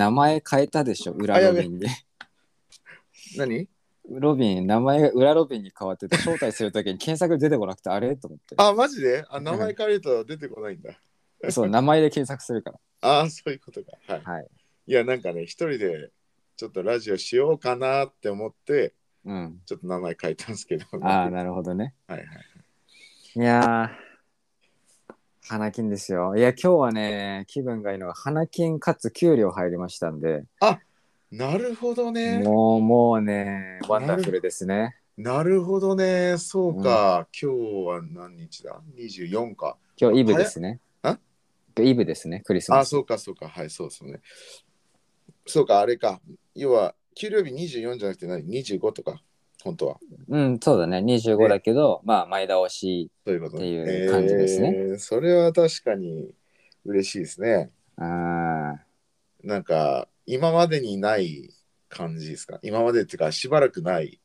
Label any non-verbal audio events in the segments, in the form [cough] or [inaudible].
名前変えたでしょ、裏ロビンに。[laughs] 何？ロビン、名前が裏ロビンに変わってて、招待するときに検索出てこなくて、あれ？と思って。あ、マジで？あ、名前変えると出てこないんだ。[laughs] そう、名前で検索するから。ああ、そういうことか。はい。はい。いや、なんかね、一人でちょっとラジオしようかなって思って、うん。ちょっと名前変えたんですけど。ああ、はなるほどね。いはい。いやー、花金ですよ。いや、今日はね、気分がいいのが、花金かつ給料入りましたんで、なるほどね。もう、もうね、ワンダフルですね。なるほどね。そうか。今日は何日だ ?24 か。今日イブですね。あイブですね、クリスマあ、ス。そうか、そうか。はい、そうですね。そうか、あれか。要は、給料日24じゃなくて何 ?25 とか。本当は。うん、そうだね、25だけど、まあ、前倒し。っていう感じですねえーそれは確かに嬉しいですね。あーなんか、今までにない感じですか？今までっていうか、しばらくない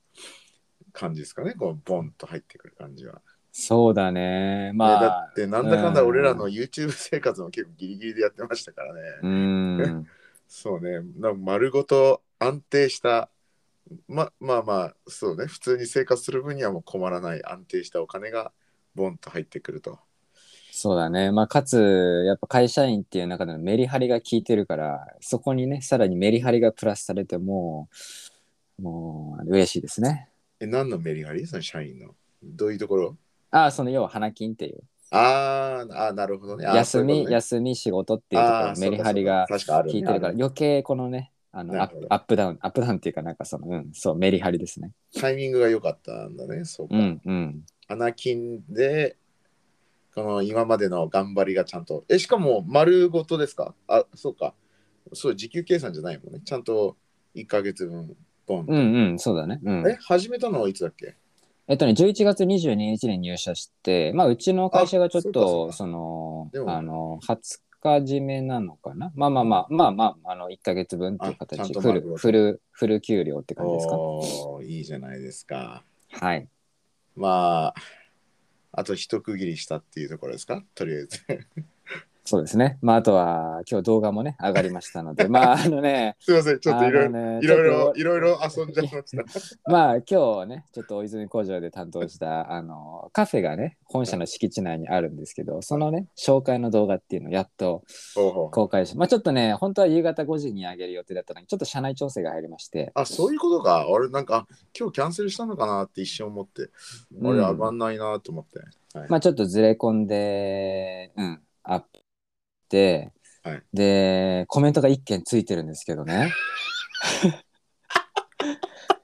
感じですかね？こう、ボンと入ってくる感じは。そうだね。ねまあ、だって、なんだかんだうん俺らの YouTube 生活も結構ギリギリでやってましたからね。うん。[laughs] そうね。なんか丸ごと安定した、ままあまあ、そうね。普通に生活する分にはもう困らない安定したお金がボンと入ってくると。そうだね。まあ、かつ、やっぱ会社員っていう中でのメリハリが効いてるから、そこにね、さらにメリハリがプラスされても、もう、嬉しいですね。え、何のメリハリ？その社員の。どういうところ？ああ、その要は花金っていう。あーあー、なるほどね。休み、休み、仕事っていうところメリハリが効いてるから、余計このね、あのアップアップダウン、アップダウンっていうか、なんかその、うん、そう、メリハリですね。タイミングが良かったんだね。そうか。うん、うん。花金で、この今までの頑張りがちゃんと。え、しかも丸ごとですか？あ、そうか。そう、時給計算じゃないもんね。ちゃんと1ヶ月分、ボンと。うん、うん、そうだね。うん。え、始めたのはいつだっけ？えっとね、11月22日に入社して、まあ、うちの会社がちょっと、かそのあの、20日締めなのかな？まあまあまあ、まあまあ、あの、1ヶ月分っていう形、フル、フル、フル給料って感じですか。おーいいじゃないですか。はい。まあ、あと一区切りしたっていうところですか？とりあえず。そうですね。まあ、あとは、今日動画もね、上がりましたので、[laughs] まあ、あのね、すいません、ちょっといろいろ、ねいろいろ、いろいろ遊んじゃいました。[laughs] まあ今日ねちょっと大泉工場で担当したあのカフェがね本社の敷地内にあるんですけどそのね紹介の動画っていうのをやっと公開しまあちょっとね本当は夕方5時に上げる予定だったのにちょっと社内調整が入りましてあ、そういうことか。俺なんか、あ今日キャンセルしたのかなって一瞬思って、あれ上がんないなと思って。はいまあちょっとずれ込んでうんあって、はいでコメントが1件ついてるんですけどね [laughs]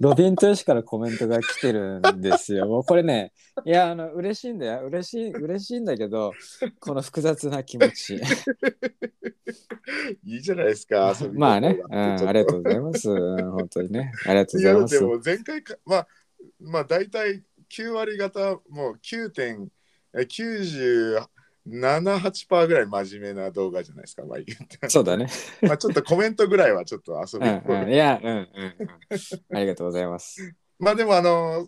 ロビントヨシからコメントが来てるんですよ。もうこれね、いや、あの、嬉しいんだよ。嬉しい、嬉しいんだけど、この複雑な気持ち。[laughs] いいじゃないですか。まあね、うん、ありがとうございます。本当にね。ありがとうございます。だってもう前回か、まあ、まあ大体9割方、もう9.97、8%ぐらい真面目な動画じゃないですか。まあ言って。そうだね。[laughs] まあちょっとコメントぐらいはちょっと遊うんび心うん、いや、うんうんうん。ありがとうございます。まあでもあの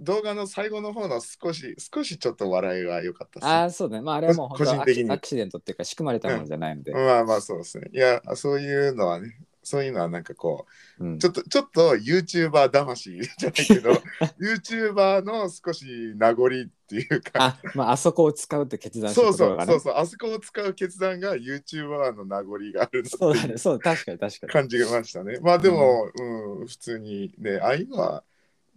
動画の最後の方の少し少しちょっと笑いが良かったですねああ、そうだね。まあ、あれはもう本当個人的にアクシデントっていうか、仕組まれたものじゃないので。まあまあそうですね。いやそういうのはねそういうのはなんかこうんうちょっとちょっと YouTuber 魂じゃないけど [laughs] YouTuber の少し名残っていうかあ、まあ、あそこを使うって決断したそうところがねそうそうそうあそこを使う決断が YouTuber の名残があるそうだね。そう、確かに確かに。感じましたね。まあでも、うん普通にねああいうのは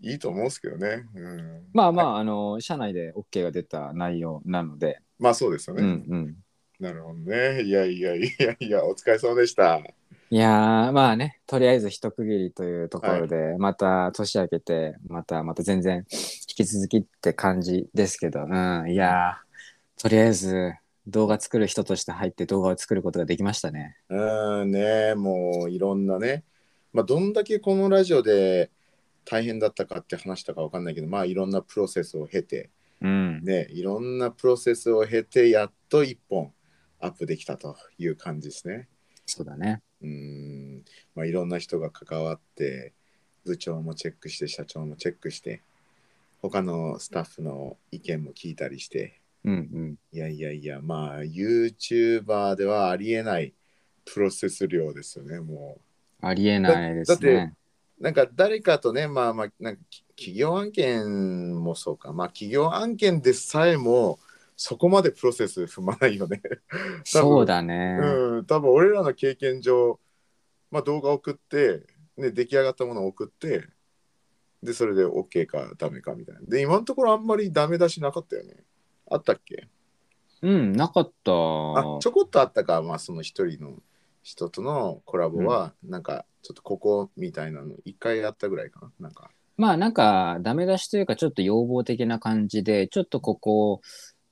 いいと思うんですけどね。うん、まあまあ、あの、社内で OK が出た内容なので、まあそうですよね。うんうん。なるほどね。いやいやいやいや、お疲れ様でした。いやー、まあね、とりあえず一区切りというところで、また年明けて、また、また全然引き続きって感じですけど、うん、いやー、とりあえず動画作る人として入って動画を作ることができましたね。うんね、もういろんなね、まあどんだけこのラジオで大変だったかって話したかわかんないけど、まあいろんなプロセスを経て、うん。ね、いろんなプロセスを経て、やっと一本アップできたという感じですね。そうだね。うん、まあいろんな人が関わって、部長もチェックして、社長もチェックして、他のスタッフの意見も聞いたりして、うんうん。いやいやいや、まあ、YouTuber ではありえないプロセス量ですよね、もありえないですね。う。なんか誰かとね、まあまあ、なんかき企業案件もそうか、まあ企業案件でさえも、そこまでプロセス踏まないよね。[laughs] そうだね。うん、多分俺らの経験上、まあ、動画送って、ね、出来上がったものを送ってでそれで OK かダメかみたいな。で今のところあんまりダメ出しなかったよね。あったっけ？うん、なかった。あちょこっとあったか。まあその一人の人とのコラボは、なんかちょっとここみたいなの一回やったぐらいかな。なんか。まあなんかダメ出しというかちょっと要望的な感じでちょっとここ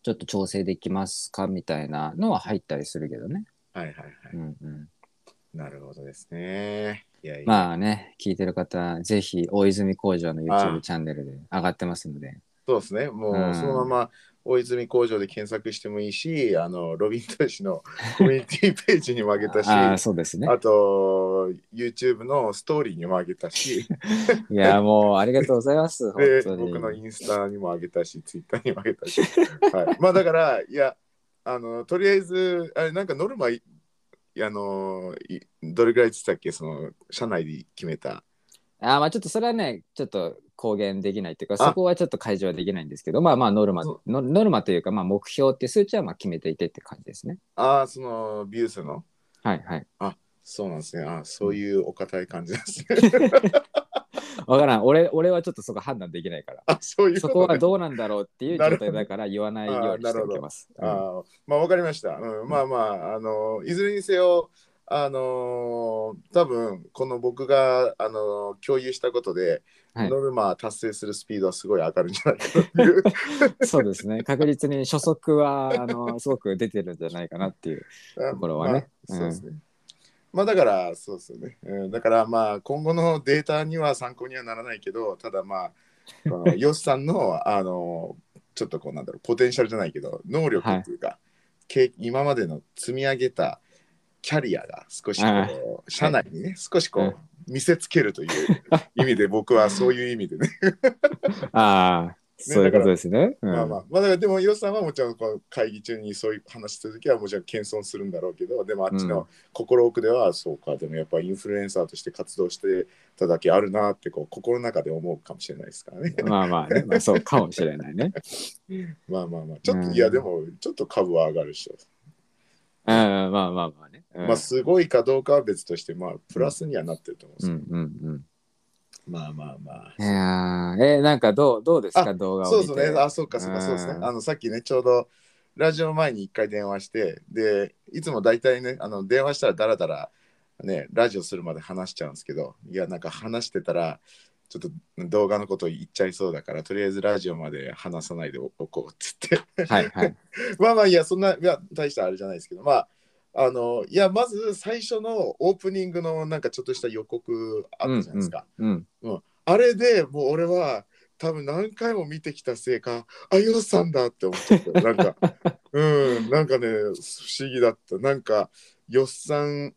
ちょっと調整できますかみたいなのは入ったりするけどね。はいはいはい、うんうん、なるほどですねいやいやまあね聞いてる方ぜひ大泉工場のあ YouTube チャンネルで上がってますので。そうですね。もうんうそのまま大泉工場で検索してもいいし、あのロビントシのコミュニティページにもあげたし、[laughs] あああそうですね。と YouTube のストーリーにもあげたし、[laughs] いやもうありがとうございます。本で僕のインスタにもあげたし、Twitter にもあげたし、はい、まあだからいやあのとりあえずあれなんかノルマいあのいどれぐらいって言ってたっけ？その社内で決めた。あまあちょっとそれはねちょっと公言できないっていうかあそこはちょっと解除はできないんですけどまあまあノルマそノノルマというかまあ目標っていう数値はまあ決めていてって感じですね。ああ、そのビュースの？はいはい。そうなんですね。あそういうお堅い感じですね。[laughs] わからん俺俺はちょっとそこ判断できないから。あそういうそこはどうなんだろうっていう状態だから言わないようにしておきます。うんまあわかりました。うん、まあまあ、あのいずれにせよ、あの多分この僕が、あの共有したことで、はいノルマ達成するスピードはすごい上がるんじゃないかなっていう。そうですね。確実に初速はあのすごく出てるんじゃないかなっていう。ところはねまあそうですね。まあだからそうですよね、うん。だからまあ今後のデータには参考にはならないけど、ただまあ、ヨシさんのあのちょっとこうなんだろう、ポテンシャルじゃないけど、能力っていうか、け今までの積み上げたキャリアが少しあこう、社内にね、少しこう見せつけるという意味で、僕はそういう意味でね。[laughs] ああ、そういうことですね。うんまあまあ、まあ、だからでも、ヨシさんはもちろんこの会議中にそういう話するときはもちろん謙遜するんだろうけど、でもあっちうんの心奥では、そうか、でもやっぱインフルエンサーとして活動してただけあるなってこう心の中で思うかもしれないですからね。まあまあね、まあ、そうかもしれないね。[laughs] まあまあまあ、ちょっと、うんいやでもちょっと株は上がるでしょ。うん、まあまあまあね。うんまあすごいかどうかは別として、まあプラスにはなってると思うんですうんよ。うんまあまあまあ。うん。いやーえーなんかどうどうですかあ動画を。そうですね。あ、そうか、そうか、そうですね。うんあの、さっきね、ちょうどラジオ前に一回電話して、で、いつも大体ね、あの電話したらだらだら、ね、ラジオするまで話しちゃうんですけど、いや、なんか話してたら、ちょっと動画のこと言っちゃいそうだから、とりあえずラジオまで話さないでおこうっつって。はいはい。[laughs] まあまあ、いや、そんな、いや、大したあれじゃないですけど、まあ、あの、いや、まず最初のオープニングのなんかちょっとした予告あったじゃないですか。うん。あれでもう俺は多分何回も見てきたせいか、あ、ヨウさんだって思っちゃった。なんか、[laughs] うん、なんかね、不思議だった。なんか、ヨッサン、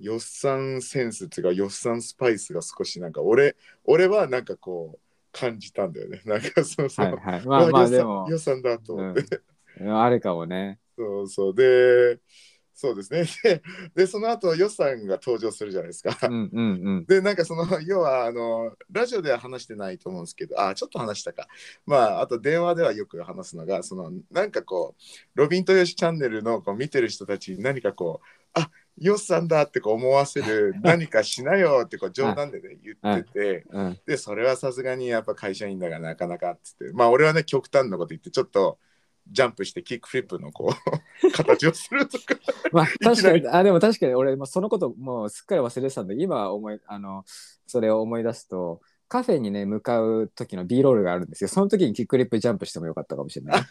ヨッサンセンスっていうか、ヨッサンスパイスが少しなんか、俺、俺はなんかこう、感じたんだよね。[laughs] なんかそうそう。はいはい。まあまあでもヨ、ッサンだと思って。うん、あるかもね。そうそう。で、そうですね。[laughs] で、でその後、ヨッさんが登場するじゃないですか。うんうんうん。で、なんかその、[laughs] 要は、あの、ラジオでは話してないと思うんですけど、あ、ちょっと話したか。まあ、あと電話ではよく話すのが、その、なんかこう、ロビンとヨシチャンネルのこう見てる人たちに何かこう、あ、ヨシさんだってこう思わせる [laughs] 何かしなよってこう冗談でね、言ってて、うん、で、それはさすがにやっぱ会社員だからなかなかっつって、まあ、俺はね、極端なこと言って、ちょっと、ジャンプしてキックフリップのこう [laughs] 形をするとかまあ確かに、あ、でも確かに俺、もそのこともうすっかり忘れてたんで、今思い、あの、それを思い出すと、カフェにね、向かう時の B ロールがあるんですよ。その時にキックリップジャンプしてもよかったかもしれない。[laughs]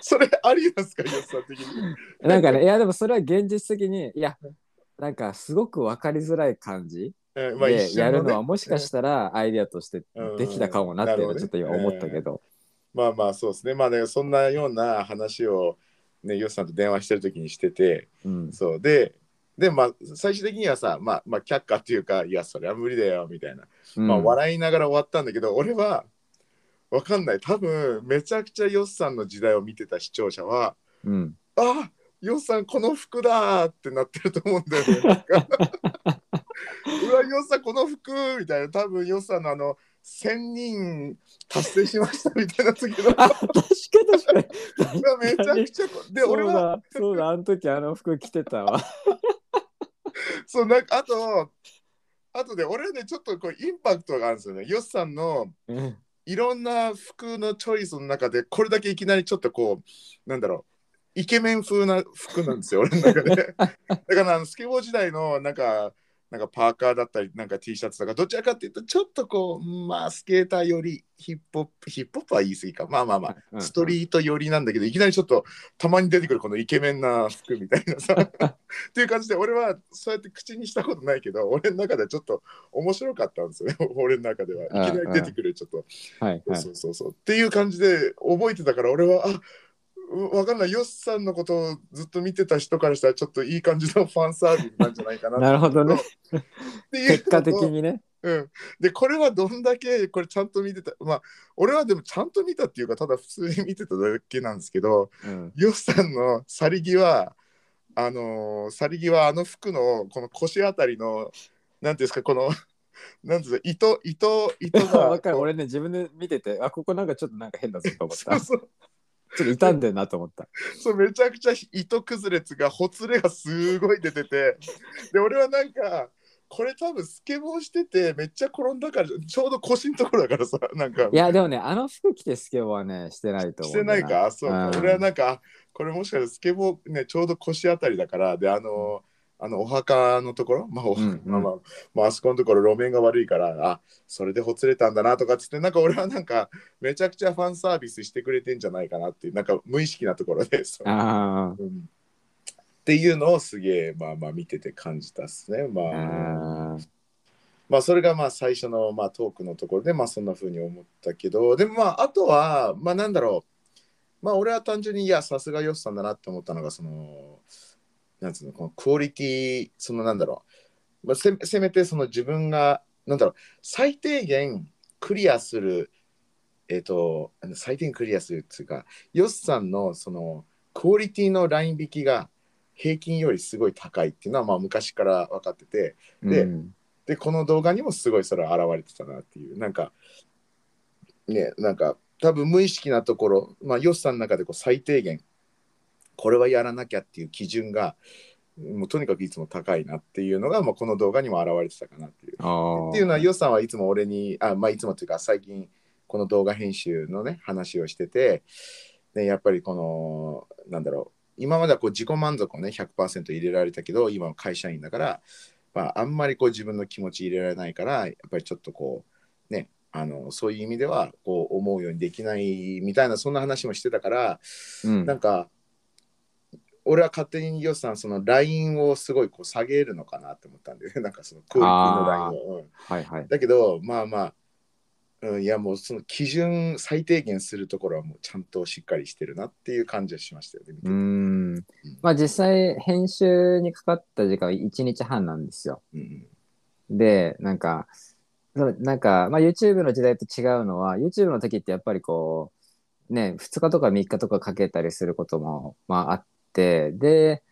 それありなんですかヨシさん的に？なんかね、いや、でもそれは現実的に、いや、なんかすごく分かりづらい感じうんまあでねやるのはもしかしたらアイデアとしてできたかもなっていうのはちょっと今思ったけど。まあまあそうですね。まあね、そんなような話をね、ヨシさんと電話してる時にしてて、うん。そうで、で、まあ最終的にはさ、まあ、まあ却下っていうか、いや、それは無理だよみたいな。うんまあ笑いながら終わったんだけど、俺はわかんない。多分めちゃくちゃヨシさんの時代を見てた視聴者は、うん。あよっさんこの服だーってなってると思うんだよね。[laughs] [laughs] うわよっさんこの服みたいな多分よっさんのあの1000人達成しましたみたいな次の [laughs] あ確かに確かに。めちゃくちゃこで俺はそうだ、あの時あの服着てたわ。[laughs] そうなんかあとあとで俺はねちょっとこうインパクトがあるんですよね。よっさんのうんいろんな服のチョイスの中でこれだけいきなりちょっとこうなんだろうイケメン風な服なんですよ俺の中で。だからあのスケボー時代のなんかなんかパーカーだったりなんか T シャツとかどちらかっていうとちょっとこうまあスケーターよりヒップホップヒップホップは言い過ぎか。まあまあまあうんストリート寄りなんだけどいきなりちょっとたまに出てくるこのイケメンな服みたいなさ。っていう感じで俺はそうやって口にしたことないけど俺の中ではちょっと面白かったんですよね。[laughs] 俺の中では。いきなり出てくるちょっと。はいはい。そうそうそうっていう感じで覚えてたから俺はあうわかんないヨッさんのことをずっと見てた人からしたらちょっといい感じのファンサービスなんじゃないかななるほどね。結果的にね。うん、でこれはどんだけこれちゃんと見てたまあ俺はでもちゃんと見たっていうかただ普通に見てただけなんですけどうんヨッさんの去り際あのー去り際あの服のこの腰あたりのなんていうんですかこのなんていう糸糸糸が [laughs] わかる。俺ね、自分で見てて、あ、ここなんかちょっとなんか変だぞと思った。ちょそうそうっと傷んでるなと思った。[laughs] そうめちゃくちゃ糸崩れつがほつれがすごい出てて。で俺はなんかこれ多分スケボーしててめっちゃ転んだからちょうど腰のところだからさなんか。いや、でもね、あの服着てスケボーはね、してないと思う。してないか？そうか。うん。俺はなんかこれもしかしてスケボーねちょうど腰あたりだからであのあのお墓のところ、まあおうんうん。まあまあまあ、あそこのところ路面が悪いからあそれでほつれたんだなとかっつってなんか俺はなんかめちゃくちゃファンサービスしてくれてんじゃないかなっていうなんか無意識なところでそうん。っていうのをすげえまあまあ見てて感じたっすね。まあ。まあそれがまあ最初のまあトークのところでまあそんな風に思ったけどでもまああとはまあなんだろう。まあ俺は単純にいやさすがヨスさんだなって思ったのがそのなんつうのこのクオリティそのなんだろう、まあ、せせめてその自分がなんだろう最低限クリアするえっ、とあの最低限クリアするっていうかヨスさんのそのクオリティのライン引きが平均よりすごい高いっていうのはまあ昔から分かっててでうん。でこの動画にもすごいそれは現れてたなっていう。なんかねなんか多分無意識なところまあヨスさんの中でこう最低限これはやらなきゃっていう基準がもうとにかくいつも高いなっていうのが、まあ、この動画にも現れてたかなっていう。っていうのはヨスさんはいつも俺にあまあいつもというか最近この動画編集のね話をしててでやっぱりこのなんだろう今まではこう自己満足をね100%入れられたけど今は会社員だから、まあ、あんまりこう自分の気持ち入れられないからやっぱりちょっとこうねあのそういう意味ではこう思うようにできないみたいなそんな話もしてたから、うんなんか俺は勝手にヨスさんそのラインをすごいこう下げるのかなって思ったんで [laughs] なんかそのクオリティのラインを。うんはいはい。だけどまあまあ、うん、いやもうその基準最低限するところはもうちゃんとしっかりしてるなっていう感じはしましたよね。見ててうーん。まあ実際、編集にかかった時間は1日半なんですよ。うんで、なんか、なんか、まあ YouTube の時代と違うのは、YouTube の時ってやっぱりこう、ね、2日とか3日とかかけたりすることも、まああって、で、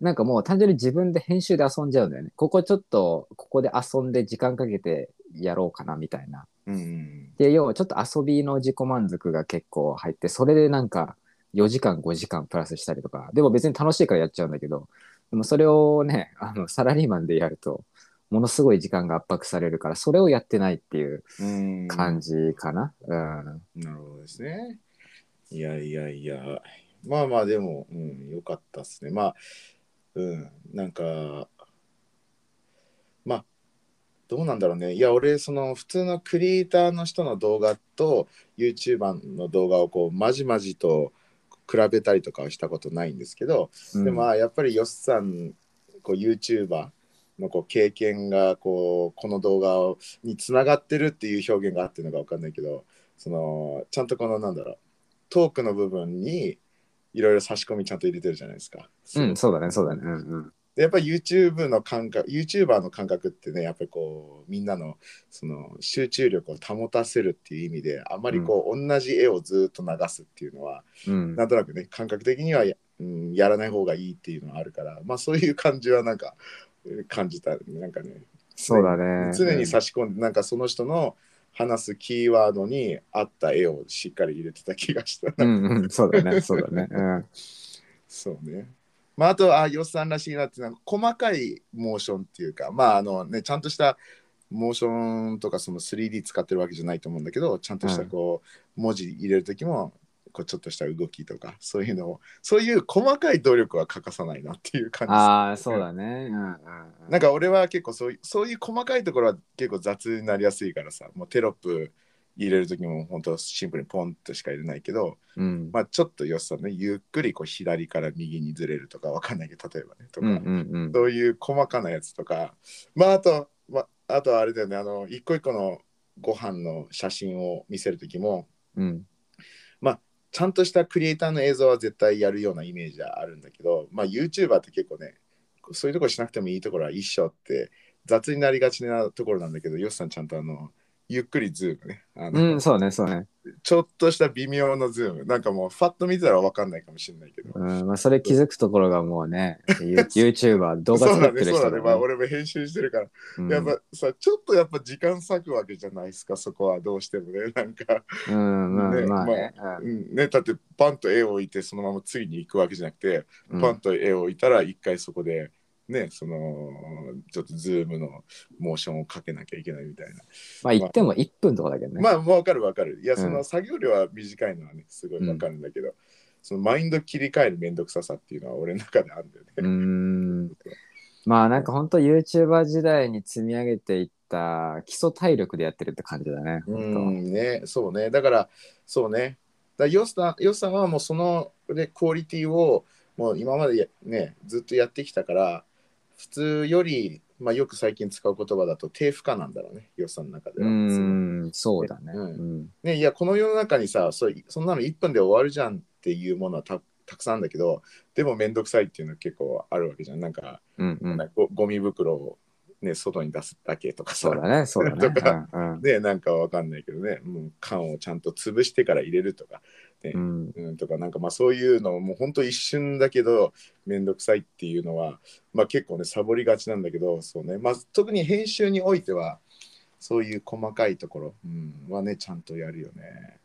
なんかもう単純に自分で編集で遊んじゃうんだよね。ここちょっと、ここで遊んで時間かけてやろうかなみたいな。うんで、要はちょっと遊びの自己満足が結構入って、それでなんか4時間、5時間プラスしたりとか、でも別に楽しいからやっちゃうんだけど、でもそれをね、あの、サラリーマンでやると、ものすごい時間が圧迫されるから、それをやってないっていううん感じかな。うん。なるほどですね。いやいやいや、まあまあでも、うん、よかったっすね。まあ、うん、なんか、まあ、どうなんだろうね。いや、俺、その普通のクリエイターの人の動画と YouTuber の動画をこう、まじまじと比べたりとかはしたことないんですけど、でもまあやっぱりヨスさんこう YouTuber のこう経験がこうこの動画をにつながってるっていう表現があってるのか分かんないけどそのちゃんとこのなんだろうトークの部分にいろいろ差し込みちゃんと入れてるじゃないですか。うん、そうだね、そうだね。うんうん。でやっぱり YouTube の感覚 YouTuber の感覚ってねやっぱりこうみんなのその集中力を保たせるっていう意味であんまりこう、同じ絵をずっと流すっていうのはうんなんとなくね感覚的にはや,、うん、やらない方がいいっていうのはあるからまあそういう感じはなんかえー感じたなんかねそうだね。常に差し込んでなんかその人の話すキーワードに合った絵をしっかり入れてた気がした。うんうん、そうだね、そうだね。うん。そうね。まあ、あと、あ、ヨッさんらしいなっていうのは、細かいモーションっていうか、まあ、あのね、ちゃんとしたモーションとか、その 3D 使ってるわけじゃないと思うんだけど、ちゃんとしたこう、文字入れるときも、こうちょっとした動きとか、そういうのを、そういう細かい努力は欠かさないなっていう感じですああ、そうだね。うんうんうん。なんか俺は結構そういうそういう細かいところは結構雑になりやすいからさもうテロップ入れる時も本当シンプルにポンとしか入れないけど、うん。まあ、ちょっとよっさんねゆっくりこう左から右にずれるとかわかんないけど例えばねとか、うんうんうん。そういう細かなやつとかまああと、まあ、あとはあれだよねあの一個一個のご飯の写真を見せる時もうん。ちゃんとしたクリエイターの映像は絶対やるようなイメージはあるんだけど、まあ、YouTuber って結構ねそういうとこしなくてもいいところは一緒って雑になりがちなところなんだけどよっさんちゃんとあのゆっくりズームね。あの、うん、そうね、そうね。ちょっとした微妙なズーム。なんかもうファッと見たら分かんないかもしれないけど、うん、まあ、それ気づくところがもうね、ユ YouTuber、動 [laughs] 画そうだ作ってる人ね。そうだね。まあ。俺も編集してるから、うん。やっぱさちょっとやっぱ時間割くわけじゃないですかそこはどうしてもね。[laughs] なんかうん、まあねまあね。うん。ね、だってパンと絵を置いてそのまま次に行くわけじゃなくて、うん。パンと絵を置いたら一回そこでねそのちょっとズームのモーションをかけなきゃいけないみたいな。まあ言っても1分とかだけどね。まあわかるわかる。いやうん。その作業量は短いのはねすごいわかるんだけど、そのマインド切り替えるめんどくささっていうのは俺の中であるんだよね、うーん。まあなんか本当 YouTuber 時代に積み上げていった基礎体力でやってるって感じだね。う本んねそうね。だからそうね。だからヨスさんヨスさんはもうそのでクオリティをもう今までやねずっとやってきたから普通より、まあ、よく最近使う言葉だと低負荷なんだろうねヨスさんの中では。ーん、そうだね。ううん。ね、いやこの世の中にさそうそんなの1分で終わるじゃんっていうものはたたくさんあるんだけどでもめんどくさいっていうのは結構あるわけじゃんなんか、うんうん。ごゴミ袋を、ね、外に出すだけとかさそうだね、そうだね。[laughs] とかうんうんねなんかわかんないけどねもう缶をちゃんと潰してから入れるとか、うん。うん、とかなんかまあそういうのもうほんと一瞬だけどめんどくさいっていうのはまあ結構ねサボりがちなんだけどそうねまあ特に編集においてはそういう細かいところ、うん、はねちゃんとやるよね。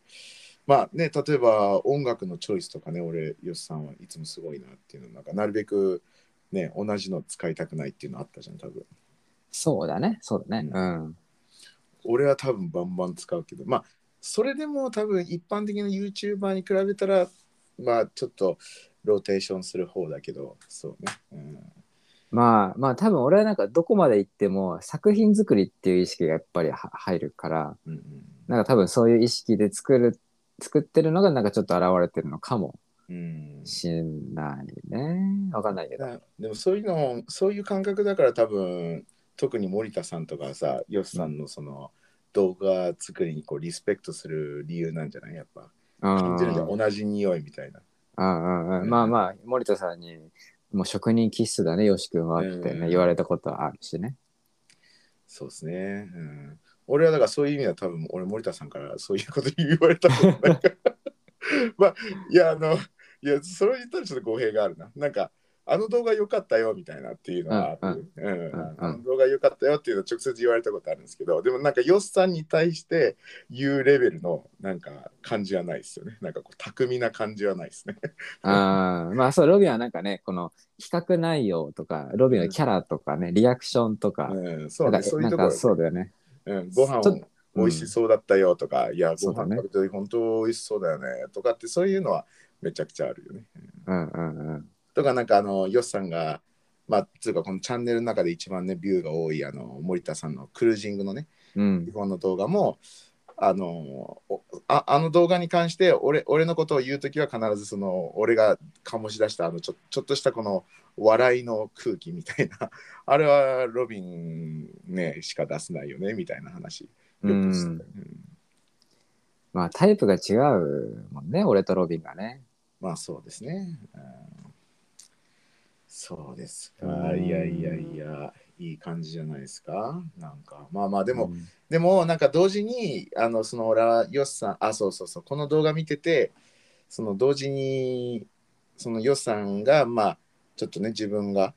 まあね例えば音楽のチョイスとかね俺よしさんはいつもすごいなっていうのなんかなるべくね同じの使いたくないっていうのあったじゃん多分。そうだね、そうだね。うん。俺は多分バンバン使うけどまあそれでも多分一般的な YouTuber に比べたらまあちょっとローテーションする方だけどそうね、うん、まあまあ多分俺はなんかどこまで行っても作品作りっていう意識がやっぱりは入るから、うんうんなんか多分そういう意識で作る、作ってるのがなんかちょっと現れてるのかもうんしんないね。わかんないけど。だでもそういうのそういう感覚だから多分特に森田さんとかさヨシさんのその動画作りにこうリスペクトする理由なんじゃない？やっぱ。感じるじゃん同じ匂いみたいな。うんうんうん。まあまあ、森田さんに、もう職人気質だね、よし君はってね、うん。言われたことはあるしね。そうですね、うん、俺はだからそういう意味では多分俺森田さんからそういうこと言われたことないから。[laughs] まあいやあのいやそれを言ったらちょっと語弊があるな。なんかあの動画良かったよみたいなっていうのはある、うんうん。あの動画良かったよっていうのは直接言われたことあるんですけどでもなんかヨッさんに対して言うレベルのなんか感じはないですよね。なんかこう巧みな感じはないですね。[laughs] あーまあそう、ロビンはなんかね、この企画内容とか、ロビンのキャラとかね、リアクションとか、うん。そうねそういうところそうだよね。うん、ご飯ちょっと美味しそうだったよとか、いや、ごそうだね。飯食べて本当美味しそうだよねとかってそういうのはめちゃくちゃあるよね。うんうんうん。とかなんかあの、ヨッさんが、まあ、つうかこのチャンネルの中で一番ね、ビューが多いあの森田さんのクルージングのね、うん。日本の動画も、あのおああの動画に関して俺俺のことを言うときは必ずその俺が醸し出したあのちょちょっとしたこの笑いの空気みたいな [laughs] あれはロビンねしか出せないよねみたいな話。よくまあタイプが違うもんね、俺とロビンがね。まあそうですね。うんそうですか。いやいやいや、いい感じじゃないですか。なんか、まあまあ、でも、うんでも、なんか同時に、あの、その俺は、ヨスさん、あ、そうそうそう、この動画見てて、その同時に、そのヨスさんが、まあ、ちょっとね、自分が、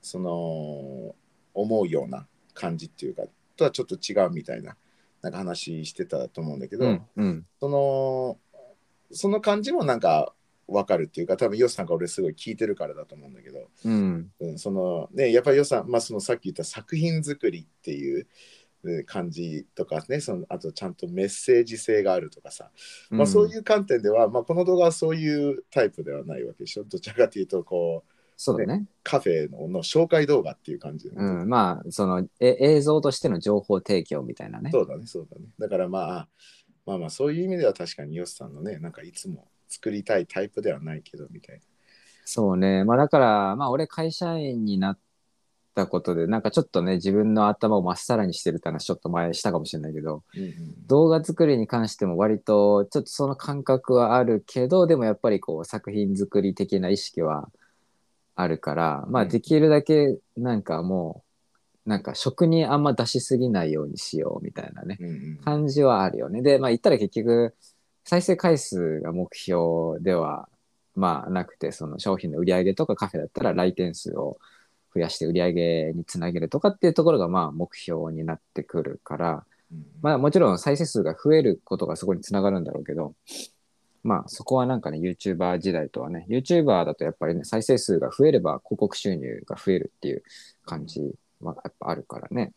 その、思うような感じっていうか、とはちょっと違うみたいな、なんか話してたと思うんだけど、うんうんその、その感じもなんか分かるっていうか、多分ヨスさんが俺すごい聞いてるからだと思うんだけど、うんうん、そのね、やっぱり予算、まあ、そのさっき言った作品作りっていうえ感じとかね、そのあとちゃんとメッセージ性があるとかさ、まあ、そういう観点では、まあ、この動画はそういうタイプではないわけでしょ。どちらかというと、こう、そうだね。カフェのの紹介動画っていう感じで、うん、まあ、そのえ映像としての情報提供みたいなね。そうだね、そうだね。だからまあ、まあまあ、そういう意味では確かにヨスさんのね、なんかいつも作りたいタイプではないけど、みたいな。そうね。まあだから、まあ俺会社員になったことで、なんかちょっとね、自分の頭をまっさらにしてるって話ちょっと前したかもしれないけど、うんうん動画作りに関しても割とちょっとその感覚はあるけど、でもやっぱりこう作品作り的な意識はあるから、まあうんできるだけなんかもう、なんか食にあんま出しすぎないようにしようみたいなね、うんうん感じはあるよね。で、まあ言ったら結局、再生回数が目標では、まあなくて、その商品の売り上げとかカフェだったら来店数を増やして売り上げにつなげるとかっていうところがまあ目標になってくるから、うんまあもちろん再生数が増えることがそこにつながるんだろうけど、まあそこはなんかね、YouTuber 時代とはね、YouTuber だとやっぱりね、再生数が増えれば広告収入が増えるっていう感じはやっぱあるからね。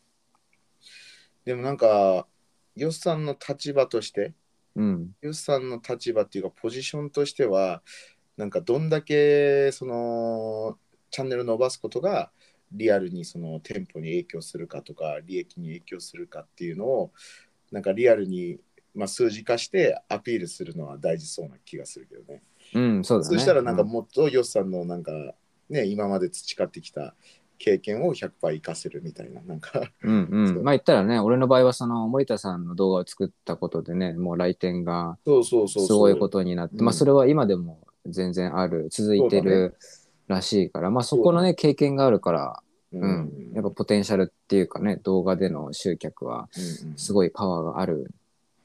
でもなんか、ヨスさんの立場として、うん。ヨスさんの立場っていうかポジションとしてはなんかどんだけそのチャンネル伸ばすことがリアルにその店舗に影響するかとか利益に影響するかっていうのをなんかリアルに、まあ、数字化してアピールするのは大事そうな気がするけどね。うん、そうだね。そしたらなんかうんもっとヨスさんのなんかね今まで培ってきた経験を100%活かせるみたいななんか。うんそう。うん。まあ言ったらね、俺の場合はその森田さんの動画を作ったことでね、もう来店がそうそうそうそう。すごいことになって、うん。まあそれは今でも全然ある、続いてるらしいから、まあそこのね、経験があるから、ううん、やっぱポテンシャルっていうかね、動画での集客はすごいパワーがあるん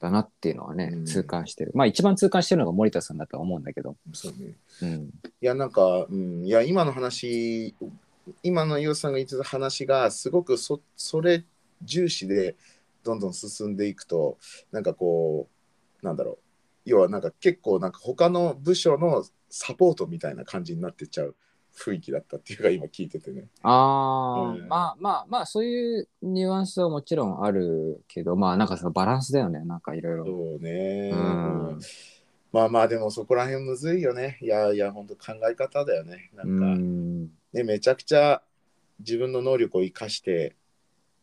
だなっていうのはね、うん。痛感してる。まあ一番痛感してるのが森田さんだとは思うんだけど。そうね。うん。いや、なんか、うん、いや、今の話、今のユウさんが言ってた話が、すごくそそれ重視でどんどん進んでいくと、なんかこう、なんだろう、要はなんか結構、なんか他の部署のサポートみたいな感じになってっちゃう雰囲気だったっていうか、今聞いててね。ああ、うんまあまあまあ、そういうニュアンスはもちろんあるけど、まあなんかそのバランスだよね、なんかいろいろ。そうね。うんまあまあ、でもそこら辺むずいよね。いやいや、本当考え方だよね。なうんか、ん。ね、めちゃくちゃ自分の能力を生かして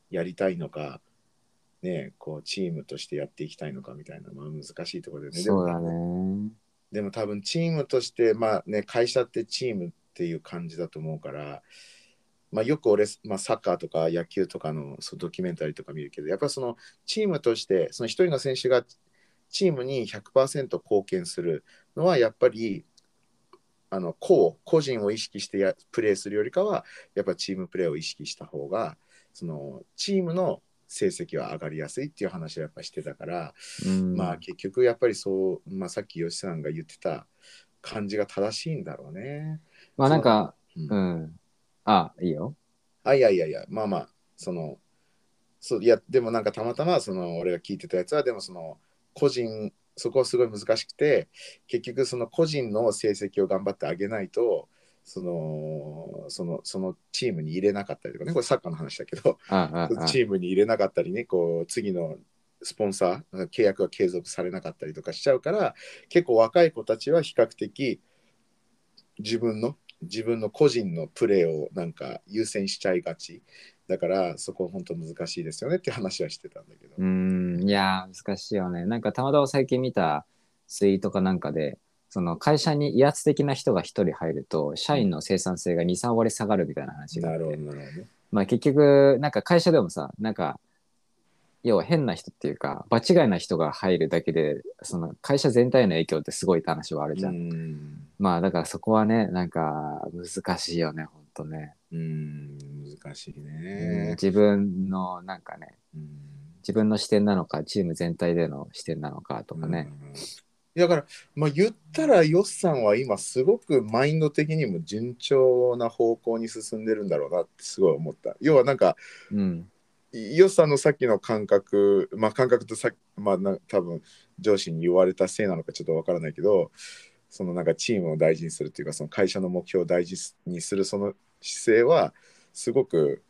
やりたいのか、ね、こうチームとしてやっていきたいのかみたいな、まあ、難しいところでね。そうだね。でも多分チームとして、まあね、会社ってチームっていう感じだと思うから、まあ、よく俺、まあ、サッカーとか野球とかのそうドキュメンタリーとか見るけど、やっぱりそのチームとして、その一人の選手がチームに100%貢献するのは、やっぱりあの個個人を意識してやプレーするよりかは、やっぱチームプレーを意識した方が、そのチームの成績は上がりやすいっていう話をやっぱしてたから、うん、まあ結局やっぱりそう、まあ、さっき吉さんが言ってた感じが正しいんだろうね。まあなんか、うんうん。あ、いいよ。あいやいやいや、まあまあ、その、そういや、でもなんかたまたまその俺が聞いてたやつは、でもその個人、そこはすごい難しくて、結局その個人の成績を頑張ってあげないと、そのそのそのチームに入れなかったりとかね、これサッカーの話だけど、チームに入れなかったりね、こう次のスポンサー、契約が継続されなかったりとかしちゃうから、結構若い子たちは比較的自分の自分の個人のプレーをなんか優先しちゃいがち。だからそこ本当難しいですよねって話はしてたんだけど。うん、いやー、難しいよね。なんかたまたま最近見たツイートかなんかで、その会社に威圧的な人が一人入ると、社員の生産性が2、3割下がるみたいな話があってなるほど、ね。まあ結局、なんか会社でもさ、なんか、要は変な人っていうか、場違いな人が入るだけで、その会社全体への影響ってすごいって話はあるじゃん。うんまあだからそこはねなんか難しいよねほんとね、うん難しいうんね。自分のなんかねうん。自分の視点なのかチーム全体での視点なのかとかね、うんだから、まあ、言ったらヨッさんは今すごくマインド的にも順調な方向に進んでるんだろうなってすごい思った。要はなんかうん。ヨッさんのさっきの感覚まあ感覚とさまあな多分上司に言われたせいなのかちょっとわからないけどそのなんかチームを大事にするっていうかその会社の目標を大事にするその姿勢はすごく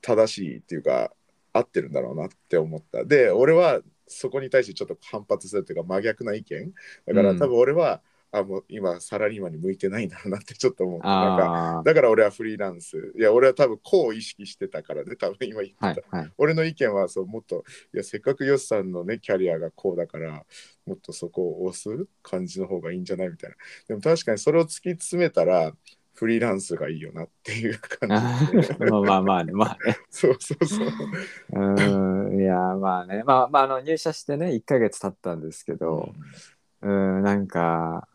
正しいっていうか合ってるんだろうなって思った。で俺はそこに対してちょっと反発するっていうか真逆な意見だからうん多分俺は、あもう今サラリーマンに向いてないんだろうなってちょっと思った。なんかだから俺はフリーランス。いや俺は多分こう意識してたからね多分今言ってた。はいはい俺の意見はそうもっといやせっかくヨスさんのねキャリアがこうだからもっとそこを押す感じの方がいいんじゃないみたいなでも確かにそれを突き詰めたらフリーランスがいいよなっていう感じ。ま [laughs] あまあまあねまあね。そうそうそう。うんいやまあね。まあまああの入社してね1ヶ月経ったんですけどうんなんか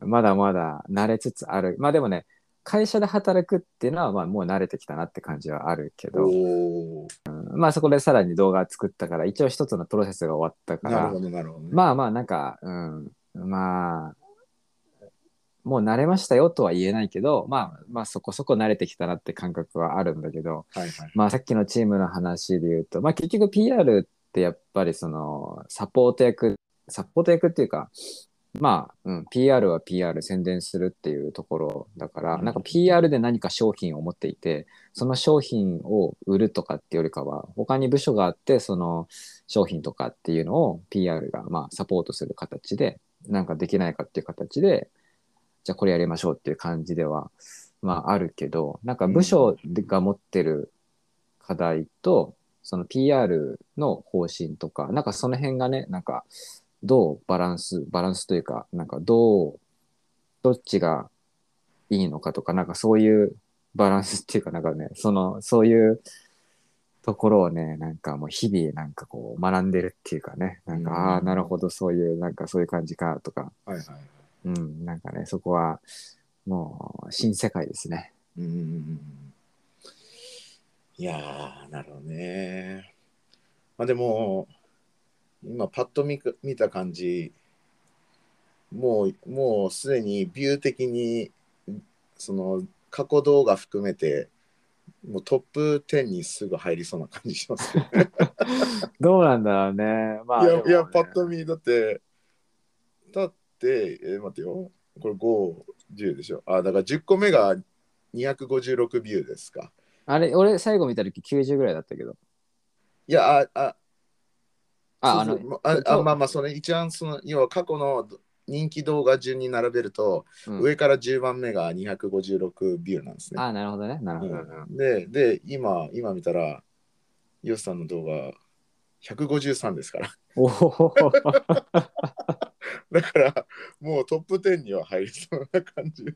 まだまだ慣れつつある。まあでもね会社で働くっていうのはまあもう慣れてきたなって感じはあるけど、おまあそこでさらに動画作ったから一応一つのプロセスが終わったからーなるほどなるほど、ね、まあまあなんか、うん、まあもう慣れましたよとは言えないけど、まあまあそこそこ慣れてきたなって感覚はあるんだけど、はいはい。まあさっきのチームの話で言うと、まあ結局 PR ってやっぱりそのサポート役、サポート役っていうか、まあ、うん、PR は PR 宣伝するっていうところだから、うん。なんか PR で何か商品を持っていて、その商品を売るとかっていうよりかは、他に部署があって、その商品とかっていうのを PR がまあサポートする形で、なんかできないかっていう形で、じゃあこれやりましょうっていう感じでは、まああるけど、なんか部署が持ってる課題と、その PR の方針とか、なんかその辺がね、なんかどうバランス、バランスというか、なんかどう、どっちがいいのかとか、なんかそういうバランスっていうか、なんかね、その、そういうところをね、なんかもう日々なんかこう学んでるっていうかね、なんか、うん。ああ、なるほど、そういう、なんかそういう感じかとか、はいはいうん、なんかね、そこはもう新世界ですね。うんいやーなるほどねまあでも今パッと見く見た感じもうもうすでにビュー的にその過去動画含めてもうトップ10にすぐ入りそうな感じしますね。[laughs] どうなんだろうね。まあ、いや、ねいやパッと見だってだってえー待ってよこれ510でしょあだから10個目が256ビューですかあれ、俺最後見た時90ぐらいだったけど。いやあああ、あのああまあまあその一番その要は過去の人気動画順に並べると、うん上から10番目が256ビューなんですね。あ、なるほどね。なるほど。うんでで今今見たらヨシさんの動画153ですからおお。[laughs] だからもうトップ10には入りそうな感じ、い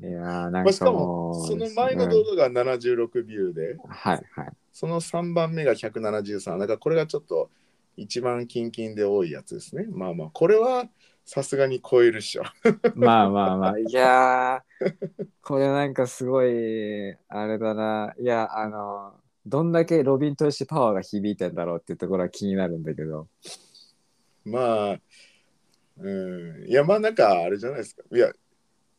やー、なんまあ、しかかもその前のうん動画が76ビューで、はいはい。その3番目が173だからこれがちょっと一番キンキンで多いやつですねまあまあこれはさすがに超えるっしょ [laughs] まあまあまあ。いやー、これなんかすごい、あれだな。いや、あの、どんだけロビン投資パワーが響いてんだろうっていうところは気になるんだけど。まあ、うん、いや、まあなんかあれじゃないですか。いや、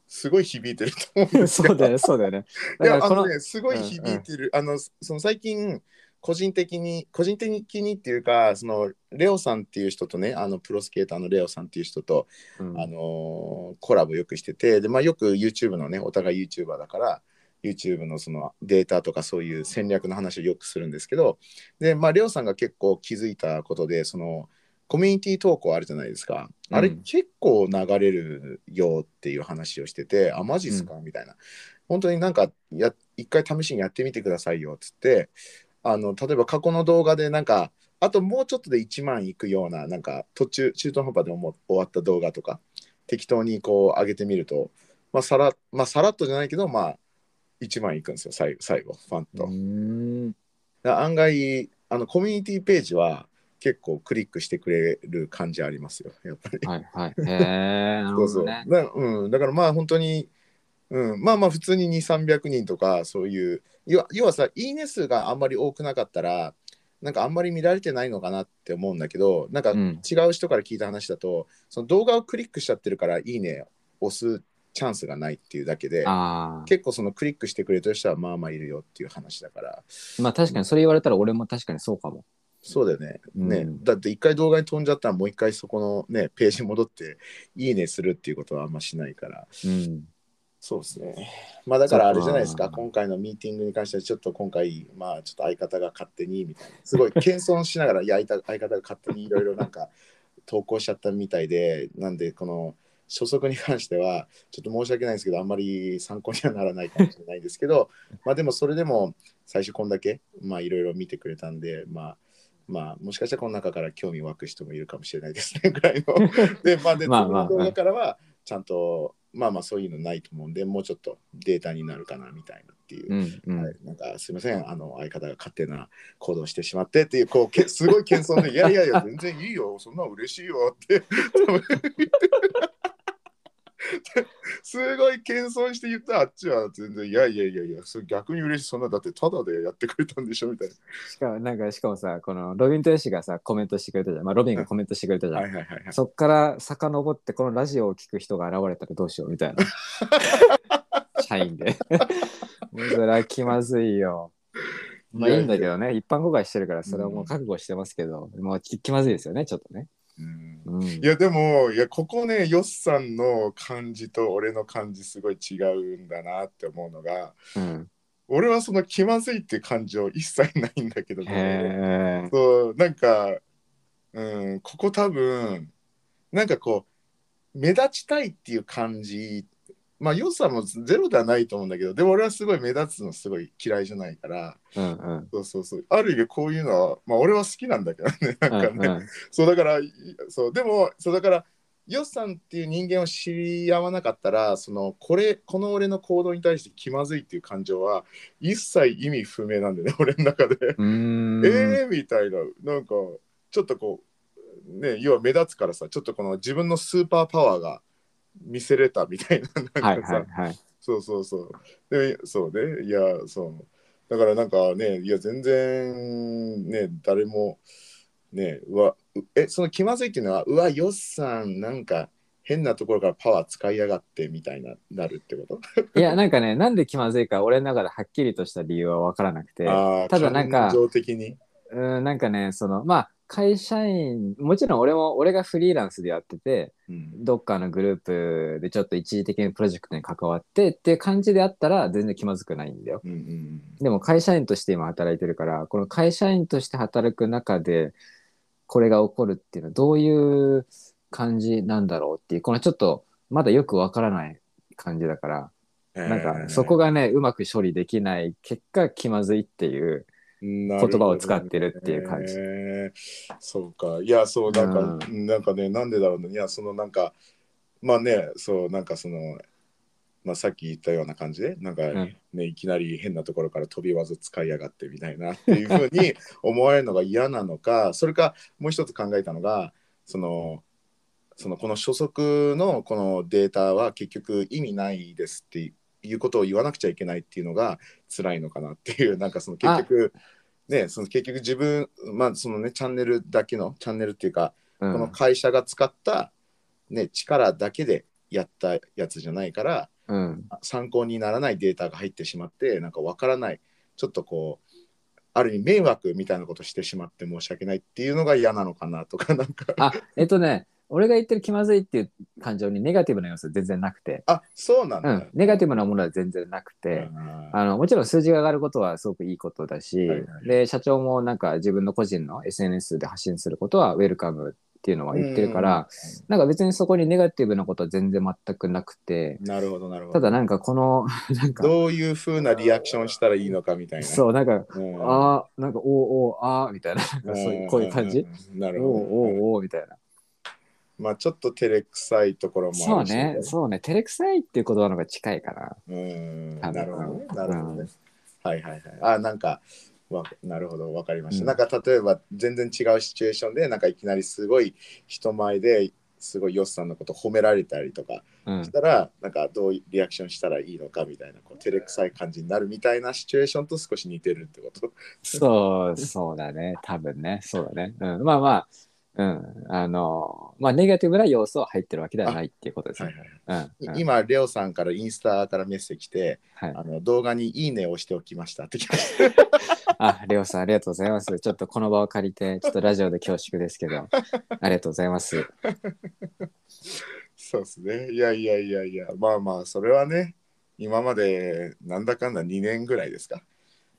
すごい響いてると思うんですよ。そうだよね、そうだよね。[laughs] いや、だからこの、あのね、すごい響いてる。あの、その最近、個人的に、個人的にっていうか、その、レオさんっていう人とね、あの、プロスケーターのレオさんっていう人と、うんあのーコラボよくしてて、で、まあよく YouTube のね、お互い YouTuber だから、YouTube のそのデータとかそういう戦略の話をよくするんですけど、で、まあ、レオさんが結構気づいたことで、その、コミュニティ投稿あるじゃないですか。あれうん結構流れるよっていう話をしてて、あ、マジっすか？みたいな。本当になんかや、一回試しにやってみてくださいよっつって、あの、例えば過去の動画でなんか、あともうちょっとで1万いくような、なんか途中、中途半端でも終わった動画とか、適当にこう上げてみると、まあ、さら、まあ、さらっとじゃないけど、まあ、1万いくんですよ、最後、最後ファンと。案外あのコミュニティページは結構クリックしてくれる感じありますよやっぱり。はいはい。へそうそうね。だ,、うん、だからまあ本当に、うん、まあまあ普通に2300人とかそういう要は要はさいいね数があんまり多くなかったらなんかあんまり見られてないのかなって思うんだけどなんかうん違う人から聞いた話だと、その動画をクリックしちゃってるからいいね押すチャンスがないっていうだけで。結構そのクリックしてくれてる人はまあまあいるよっていう話だからまあ確かにそれ言われたら俺も確かにそうかも。そうだよね,、ね。うん。だって一回動画に飛んじゃったらもう一回そこのねページに戻っていいねするっていうことはあんましないから。うん。そうですね。まあだからあれじゃないですか、今回のミーティングに関してはちょっと今回、まあちょっと相方が勝手にみたいな、すごい謙遜しながら、いや相方相方が勝手にいろいろなんか投稿しちゃったみたいで、なんでこの初速に関しては、ちょっと申し訳ないんですけど、あんまり参考にはならないかもしれないんですけど、まあでもそれでも最初こんだけ、まあいろいろ見てくれたんで、まあまあもしかしたらこの中から興味湧く人もいるかもしれないですね、ぐらいの。[laughs] で、まあで、まあまあからは、ちゃんと、まあまあそういうのないと思うんで、もうちょっとデータになるかなみたいなっていう。うんうん。はい、なんかすみません、あの相方が勝手な行動してしまってっていう、こうけすごい謙遜で、いやいやいや、全然いいよ、そんな嬉しいよって、すごい謙遜して言ったあっちは全然、いやいやいやいや、それ逆に嬉しい、そんなだってただでやってくれたんでしょみたいしかもなんかしかもさこのロビンとヨシがさコメントしてくれたじゃん、まあ、ロビンがコメントしてくれたじな。ゃん、はいはいはいはい。そっから遡ってこのラジオを聞く人が現れたらどうしようみたいな。社員で。それは気まずいよ。まあいやいいんだけどね一般公開してるからそれはもう覚悟してますけど、もう気気まずいですよねちょっとね、うん。うん、いやでもいやここねヨッさんの感じと俺の感じすごい違うんだなって思うのがうん、俺はその気まずいって感情一切ないんだけどねそうなんか、うん、ここ多分なんかこう目立ちたいっていう感じまあ良さもゼロではないと思うんだけどでも俺はすごい目立つのすごい嫌いじゃないから。うんうん。そうそうそう。ある意味こういうのはまあ俺は好きなんだけどね。なんかね、うんうんそうだからいそうでもそうだからヨッさんっていう人間を知り合わなかったらそのこれこの俺の行動に対して気まずいっていう感情は一切意味不明なんでね [laughs] 俺の中で。えーみたいな。なんかちょっとこうね要は目立つからさちょっとこの自分のスーパーパワーが見せれたみたいななんかさ、はいはいはい。そうそうそう。でそうね。いやそう。だからなんかねいや全然ね誰もねうわうえその気まずいっていうのはうわよっさんなんか変なところからパワー使いやがってみたいななるってこと？いやなんかねなんで気まずいか俺の中ではっきりとした理由は分からなくて。ただなんか感情的に？うんなんかねそのまあ会社員もちろん俺も俺がフリーランスでやっててうん。どっかのグループでちょっと一時的にプロジェクトに関わってっていう感じであったら全然気まずくないんだよ。うんうんでも会社員として今働いてるからこの会社員として働く中でこれが起こるっていうのはどういう感じなんだろうっていうこのちょっとまだよくわからない感じだからうんなんかそこがねうまく処理できない結果気まずいっていう言言葉を使ってるっていう感じそうか。いや、そう、なんか、なんかね、なんでだろうね。いや、そのなんか、まあね、そう、なんかその、まあさっき言ったような感じで、なんかんね、いきなり変なところから飛び技使いやがってみたいなっていうふうに [laughs] 思われるのが嫌なのか、それかもう一つ考えたのが、その、そのこの初速のこのデータは結局意味ないですっていうことを言わなくちゃいけないっていうのが辛いのかなっていうなんかその結局ねその結局自分まあそのねチャンネルだけのチャンネルっていうか、うん。この会社が使ったね力だけでやったやつじゃないからうん。参考にならないデータが入ってしまってなんかわからないちょっとこうある意味迷惑みたいなことしてしまって申し訳ないっていうのが嫌なのかなとかなんか。あえっとね俺が言ってる気まずいっていう感情にネガティブな要素は全然なくて、あそうなんだ、うん、ネガティブなものは全然なくて、ああのもちろん数字が上がることはすごくいいことだし、はいはいで社長もなんか自分の個人の SNS で発信することはウェルカムっていうのは言ってるから、なんか別にそこにネガティブなことは全然全くなくてなるほどなるほど。ただなんかこの [laughs] なんかどういうふうなリアクションしたらいいのかみたいな。そうなんかうん。あーなんかおーおーあーみたいななんかそういうこういう感じ。んなるほど、おーおーみたいなまあちょっと照れくさいところもそうあるしね。そうね。照れくさいっていう言葉の方が近いかな。うん。多分。なるほどね。なるほどね、うんはいはいはい。あなんかわなるほど、わかりました。うん。なんか例えば全然違うシチュエーションで、なんかいきなりすごい人前ですごいヨスさんのこと褒められたりとかうん。したら、なんかどうリアクションしたらいいのかみたいな、こう照れくさい感じになるみたいなシチュエーションと少し似てるってこと？そう、そうだね。多分ね。そうだね。うん。まあまあ、うん。あの、まあ、ネガティブな要素は入ってるわけではないっていうことですはいね。はいうん。うん今、レオさんからインスタからメッセージ来て、はい。あの動画にいいねをしておきましたって来ました。[laughs] あ、レオさん、ありがとうございます。ちょっとこの場を借りて、ちょっとラジオで恐縮ですけど、[laughs] ありがとうございます。そうですね。いやいやいやいや、まあまあ、それはね、今までなんだかんだ2年ぐらいですか？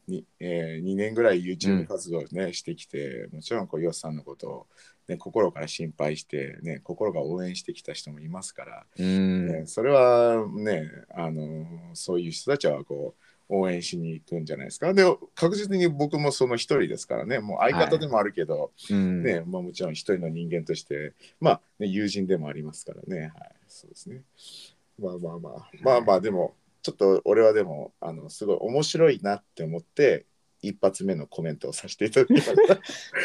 にえー、2年ぐらいうん YouTube 活動をね、してきて、もちろんこうヨスさんのことを、ね、心から心配して、ね、心が応援してきた人もいますから、うん。ね、それはね、あのそういう人たちはこう応援しに行くんじゃないですか。で、確実に僕もその一人ですからね、もう相方でもあるけど、うん。ねまあ、もちろん一人の人間として、まあ、ね、友人でもありますからね。はい、そうですね。まあまあまあ、まあまあ、でも、ちょっと俺はでも、あの、すごい面白いなって思って、一発目のコメントをさせていただきました。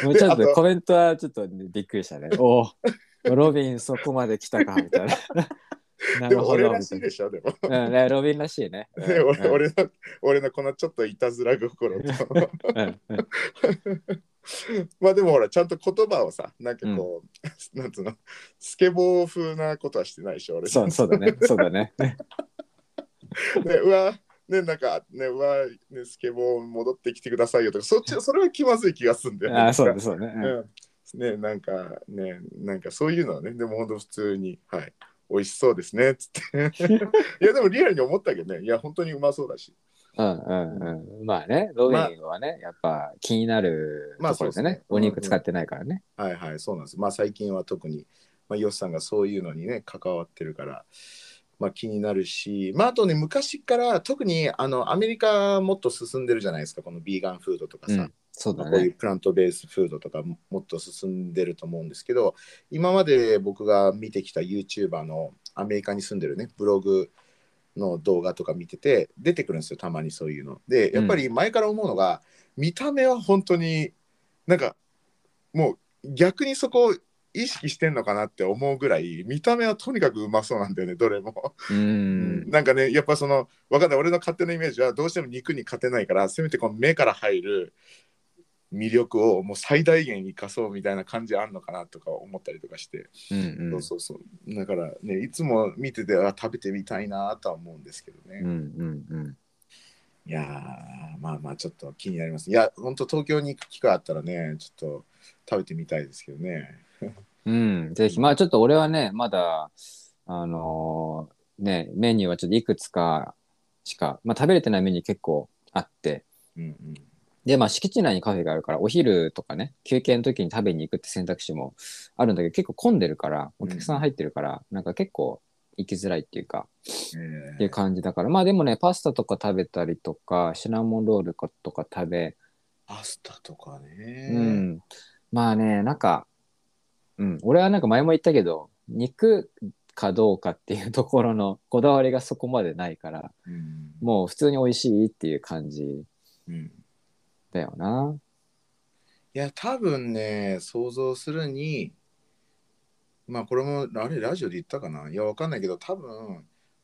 も [laughs] うちょっととコメントはちょっとねびっくりしたね。[laughs] おお、ロビンそこまで来たかみたいな。[laughs] なでるほど。も俺らしいでしょ、でも。なうんね、ロビンらしいね。俺うん俺の俺のこのちょっといたずら心とまあでもほらちゃんと言葉をさなんかこう、なんつうのスケボー風なことはしてないでしょ俺そうそうだね。そうだね。ねうわねなんかねうわねスケボー戻ってきてくださいよとかそっちそれは気まずい気がするんだよね。あそうだそうだね。うん。うん。ねなんかねなんかそういうのはねでも本当普通にはい美味しそうですねっつって。[laughs] いやでもリアルに思ったけどねいや本当にうまそうだし。うんうんうん。まあね、ロビンはね、やっぱ気になるまあところでねそうですね、お肉使ってないからね。はいはい、そうなんです。まあ最近は特に、まあ、ヨシさんがそういうのにね、関わってるから、まあ気になるし、まああとね、昔から特にあのアメリカもっと進んでるじゃないですか、このビーガンフードとかさ、うん、そうだまあこういうね。プラントベースフードとかももっと進んでると思うんですけど、今まで僕が見てきた YouTuber のアメリカに住んでるね、ブログの動画とか見てて、出てくるんですよ、たまにそういうの。で、やっぱり前から思うのが、見た目は本当になんかもう逆にそこを意識してんのかなって思うぐらい見た目はとにかくうまそうなんだよねどれも、うん。なんかねやっぱそのわかんない。俺の勝手なイメージはどうしても肉に勝てないからせめてこの目から入る魅力をもう最大限生かそうみたいな感じあんのかなとか思ったりとかして、うんうん。そうそうそう。だからねいつも見ててあ食べてみたいなとは思うんですけどね、うんうんうん。いやーまあまあちょっと気になります。いや本当東京に行く機会あったらねちょっと食べてみたいですけどねうん、ぜひ、まあちょっと俺はね、まだ、あのーね、メニューはちょっといくつかしか、まあ食べれてないメニュー結構あって、うんうん。で、まあ敷地内にカフェがあるから、お昼とかね、休憩の時に食べに行くって選択肢もあるんだけど、結構混んでるから、お客さん入ってるから、なんか結構行きづらいっていうか、えっていう感じだから、まあでもね、パスタとか食べたりとか、シナモンロールとか食べ、パスタとかね。うん。まあね、なんか、うん、俺はなんか前も言ったけど、肉かどうかっていうところのこだわりがそこまでないから、うん。もう普通に美味しいっていう感じうんだよな。いや、多分ね、想像するに、まあこれも、あれ、ラジオで言ったかな？いや、わかんないけど、多分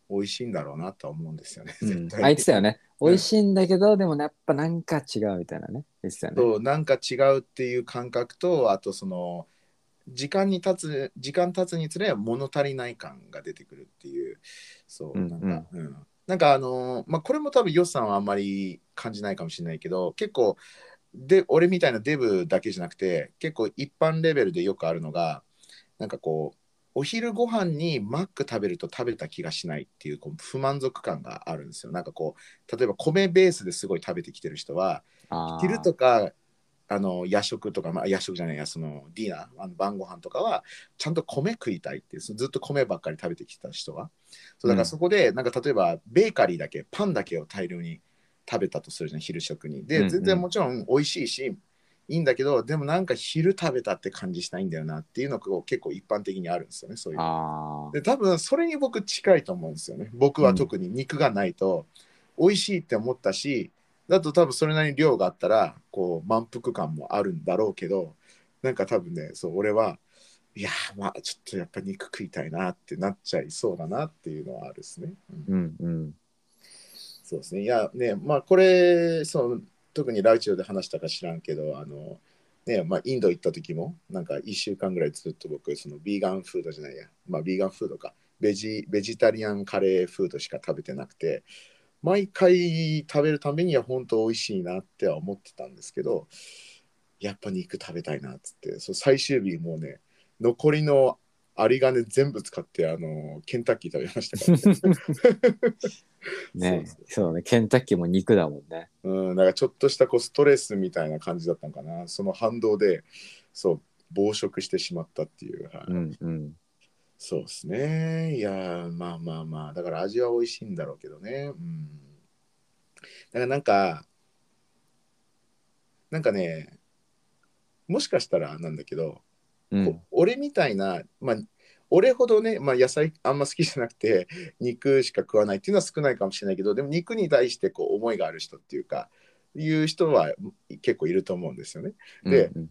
美味しいんだろうなとは思うんですよね。うん、絶対あ言ってたよね。うん美味しいんだけど、でもやっぱなんか違うみたいなね。言ってたよね。そうなんか違うっていう感覚と、あとその、時間に経つ、時間経つにつれ物足りない感が出てくるっていう、そう、うんなんか、うん。なんかあのーまあこれも多分ヨスさんはあんまり感じないかもしれないけど、結構、で、俺みたいなデブだけじゃなくて、結構一般レベルでよくあるのが、なんかこう、お昼ご飯にマック食べると食べた気がしないっていうこう不満足感があるんですよ。なんかこう、例えば米ベースですごい食べてきてる人は、昼とかあの夜食とか、まあ、夜食じゃないやそのディナーあの晩ご飯とかはちゃんと米食いたいってずっと米ばっかり食べてきた人は。そうだからそこで、なんか例えばベーカリーだけパンだけを大量に食べたとするじゃん昼食に。で、うんうん。全然もちろん美味しいしいいんだけどでもなんか昼食べたって感じしないんだよなっていうのが結構一般的にあるんですよねそういうで多分それに僕近いと思うんですよね。僕は特に肉がないと美味しいって思ったしだと多分それなりに量があったらこう満腹感もあるんだろうけどなんか多分ねそう俺はいやーまあちょっとやっぱ肉食いたいなってなっちゃいそうだなっていうのはあるですね。うんうんうんそうですね。いや、ね、まあ、これ、その、特にラウチオで話したか知らんけど、あの、ね、まあ、インド行った時も、なんか1週間ぐらいずっと僕、その、ビーガンフードじゃないや、まあ、ビーガンフードか、ベジ、ベジタリアンカレーフードしか食べてなくて、毎回食べるためには本当美味しいなっては思ってたんですけど、やっぱ肉食べたいなっつって、そう最終日もうね、残りの有り金全部使って、あの、ケンタッキー食べましたからね。そうねケンタッキーも肉だもんねうん、なんかちょっとしたこうストレスみたいな感じだったのかな。その反動で、そう、暴食してしまったっていう。はいうんうんそうですね。いやー、まあまあまあ、だから味は美味しいんだろうけどね。うん。だからなんか、なんかね、もしかしたらなんだけど、うんこ俺みたいな、まあ、俺ほどね、まあ、野菜あんま好きじゃなくて肉しか食わないっていうのは少ないかもしれないけどでも肉に対してこう思いがある人っていうかいう人は結構いると思うんですよね。でうん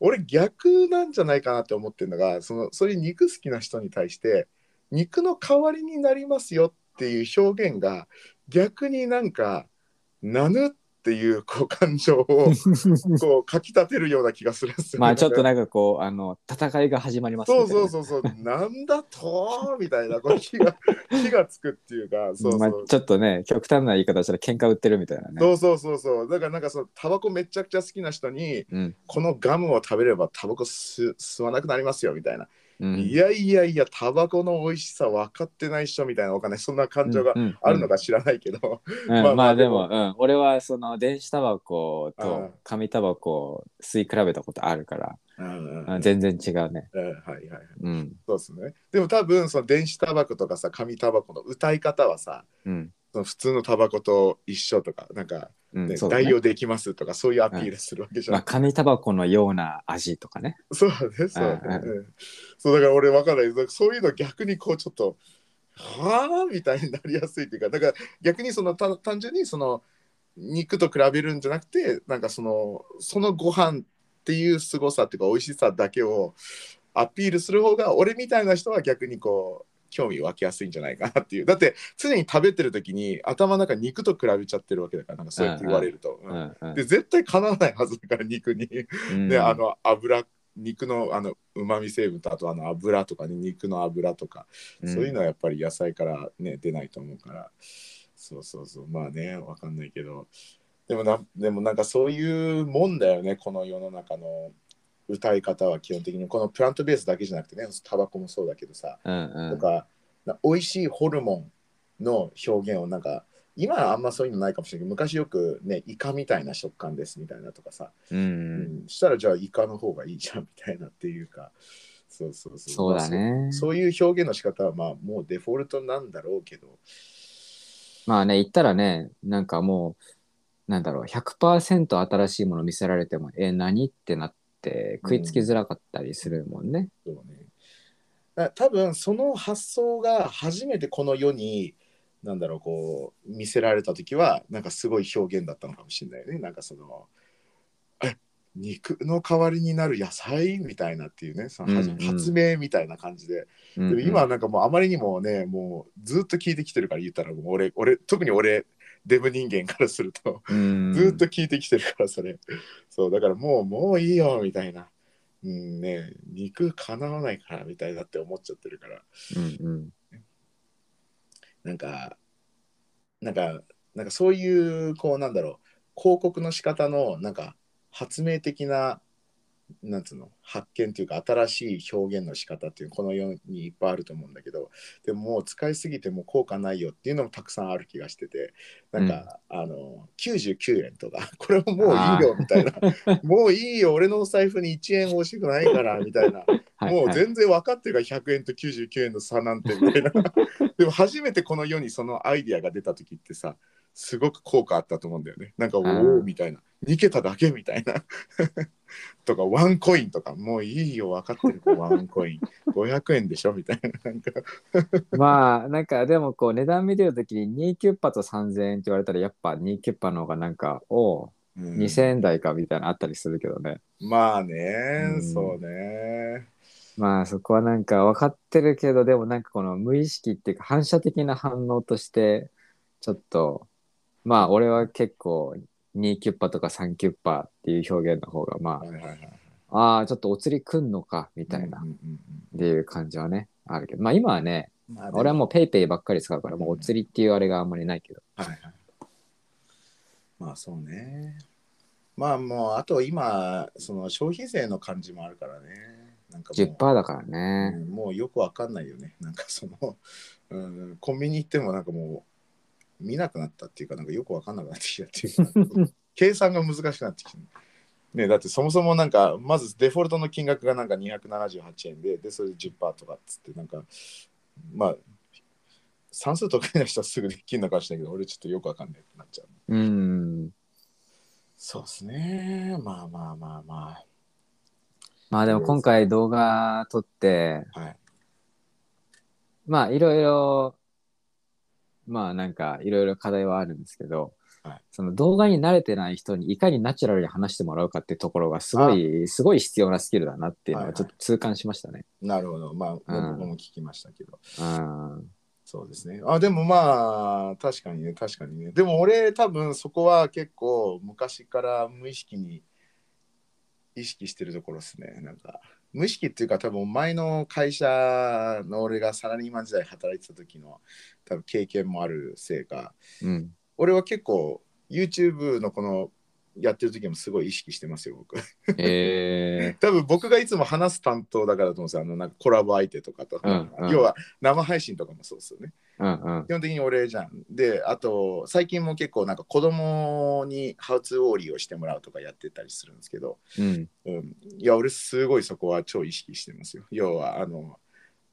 俺逆なんじゃないかなって思ってるのがそのそういう肉好きな人に対して肉の代わりになりますよっていう表現が逆になんかなぬっていうこう感情を [laughs] こうかきたてるような気がするんですよ、ね。まあちょっとなんかこうあの戦いが始まりますみそうそうそうそう、なんだとみたいなこう火が [laughs] 火がつくっていうか、そうそう。まあ、ちょっとね極端な言い方したら喧嘩売ってるみたいなね。そうそうそうそう。だからなんかそのタバコめちゃくちゃ好きな人にうん。このガムを食べればタバコ吸吸わなくなりますよみたいな、うん。いやいやいやタバコの美味しさ分かってない人みたいなわかんないそんな感情があるのか知らないけど、うん。まあででも。も、うん、俺はその電子タバコうんと紙タバコを吸い比べたことあるから、全然違うね。うんはいはいはい。うん。そうですね。でも多分その電子タバコとかさ紙タバコの歌い方はさうん。その普通のタバコと一緒とかなんか、うん、ねそうだね代用できますとかそういうアピールするわけじゃんまあ、紙タバコのような味とかね。そうだね、そうだね。うんうんそうだから俺分かんない。だからそういうの逆にこうちょっと、はあみたいになりやすいっていうか、だから逆にそのた単純にその肉と比べるんじゃなくて、なんかそのそのご飯っていう凄さっていうか美味しさだけをアピールする方が俺みたいな人は逆にこう興味湧きやすいんじゃないかなっていう。だって常に食べてる時に頭の中肉と比べちゃってるわけだから、なんかそうやって言われると。ううんんうん。で絶対かなわないはずだから肉に。うん。であの油肉のあのうまみ成分とあとあの油とかね肉の油とか、うん。そういうのはやっぱり野菜からね出ないと思うから。そうそうそう。まあねわかんないけど。でもなでもなんかそういうもんだよねこの世の中の歌い方は基本的にこのプラントベースだけじゃなくてねタバコもそうだけどさ、うんうん。とかな美味しいホルモンの表現をなんか今はあんまそういうのないかもしれないけど昔よくねイカみたいな食感ですみたいなとかさ、うんううんん、したらじゃあイカの方がいいじゃんみたいなっていうかそうそうそう。そうだね。まあそうそういう表現の仕方はまあもうデフォルトなんだろうけど。まあね言ったらねなんかもうなんだろう100%新しいもの見せられてもえ何？ってなって食いつきづらかったりするもんね。そうね。だ多分その発想が初めてこの世になんだろうこう見せられた時はなんかすごい表現だったのかもしれないよね。なんかそのえ肉の代わりになる野菜みたいなっていうねその発明みたいな感じで、うんうん。でも今はなんかもうあまりにもねもうずっと聞いてきてるから言ったらもう俺俺特に俺デブ人間からするとうん。ずっと聞いてきてるからそれ、そうだからもうもういいよみたいな、うんね、肉かなわないからみたいなって思っちゃってるから。うんうん。なんかなんかなんかそういうこうなんだろう。広告の仕方のなんか発明的ななんつうの？発見というか新しい表現の仕方っていうこの世にいっぱいあると思うんだけどでももう使いすぎてもう効果ないよっていうのもたくさんある気がしててなんか、あの99円とか [laughs] これももういいよみたいな。[laughs] もういいよ俺のお財布に1円欲しくないからみたいな。[laughs] もう全然分かってるから100円と99円の差なんてみたいな。でも初めてこの世にそのアイディアが出た時ってさすごく効果あったと思うんだよね。なんか、おんおみたいな。2桁だけみたいな。[laughs] とか、ワンコインとか、もういいよ、分かってる、ワンコイン。500円でしょみたいな。なんか、[laughs] まあなんかでもこう値段見てるときに2キュッパと3000円って言われたらやっぱ2キュッパの方がなんかおううん2000円台かみたいなのあったりするけどね。まあね、うんそうね。まあそこはなんか分かってるけどでもなんかこの無意識っていうか反射的な反応としてちょっとまあ俺は結構2キュッパとか3キュッパっていう表現の方がまはいはいはい。あああちょっとお釣りくんのかみたいなうんうんうんっていう感じはねあるけどまあ今はねうんまあ俺はもうペイペイばっかり使うからもうお釣りっていうあれがあんまりないけど。はいはい。まあそうね。まあもうあと今その消費税の感じもあるからね。なんかもう10%だからね。うんもうよくわかんないよね。なんかその、うん、コンビニ行ってもなんかもう見なくなったっていうかなんかよくわかんなくなってきたっていうか [laughs] 計算が難しくなってきた。ね、だってそもそもなんかまずデフォルトの金額がなんか278円ででそれで10%とかっつってなんかまあ算数得意な人はすぐできるのかもしれないけど俺ちょっとよくわかんないってなっちゃう。うん。そうですね。まあまあまあままあでも今回動画撮って、あ。はい。まあいろいろ、まあなんかいろいろ課題はあるんですけど、はいその動画に慣れてない人にいかにナチュラルに話してもらうかっていうところがすごい、すごい必要なスキルだなっていうのはいははいちょっと痛感しましたね。なるほど。まあ、うん僕も聞きましたけど。うん。そうですね。あ、でもまあ、確かにね、確かにね。でも俺、多分そこは結構昔から無意識に意識してるところですね。なんか、無意識っていうか、多分前の会社の俺がサラリーマン時代働いてた時の多分経験もあるせいか、うん。俺は結構 YouTube のこのやってる時もすごい意識してますよ、僕。え [laughs] 多分僕がいつも話す担当だからと思うんですよ。あのなんかコラボ相手とかと。うんうん要は生配信とかもそうですよね。ー、うんうん。基本的に俺じゃん。で、あと最近も結構なんか子供にハウツーオーリーをしてもらうとかやってたりするんですけど、うん。うん、いや、俺すごいそこは超意識してますよ。要は、あの、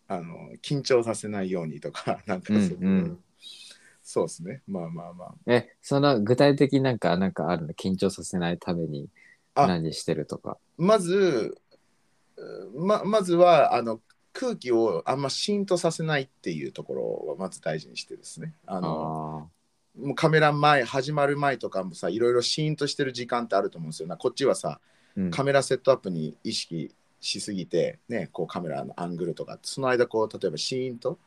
あの緊張させないようにとか、[laughs] なんかそう,、うんうんそうですね。まあまあまあ。え、その具体的になんか、なんかあるの？緊張させないためにあ何してるとか。まず、ままずはあの空気をあんまシーンとさせないっていうところをまず大事にしてですね。ああのあもうカメラ前始まる前とかもさいろいろシーンとしてる時間ってあると思うんですよなこっちはさー。うんカメラセットアップに意識しすぎてねこうカメラのアングルとかその間こう例えばシーンと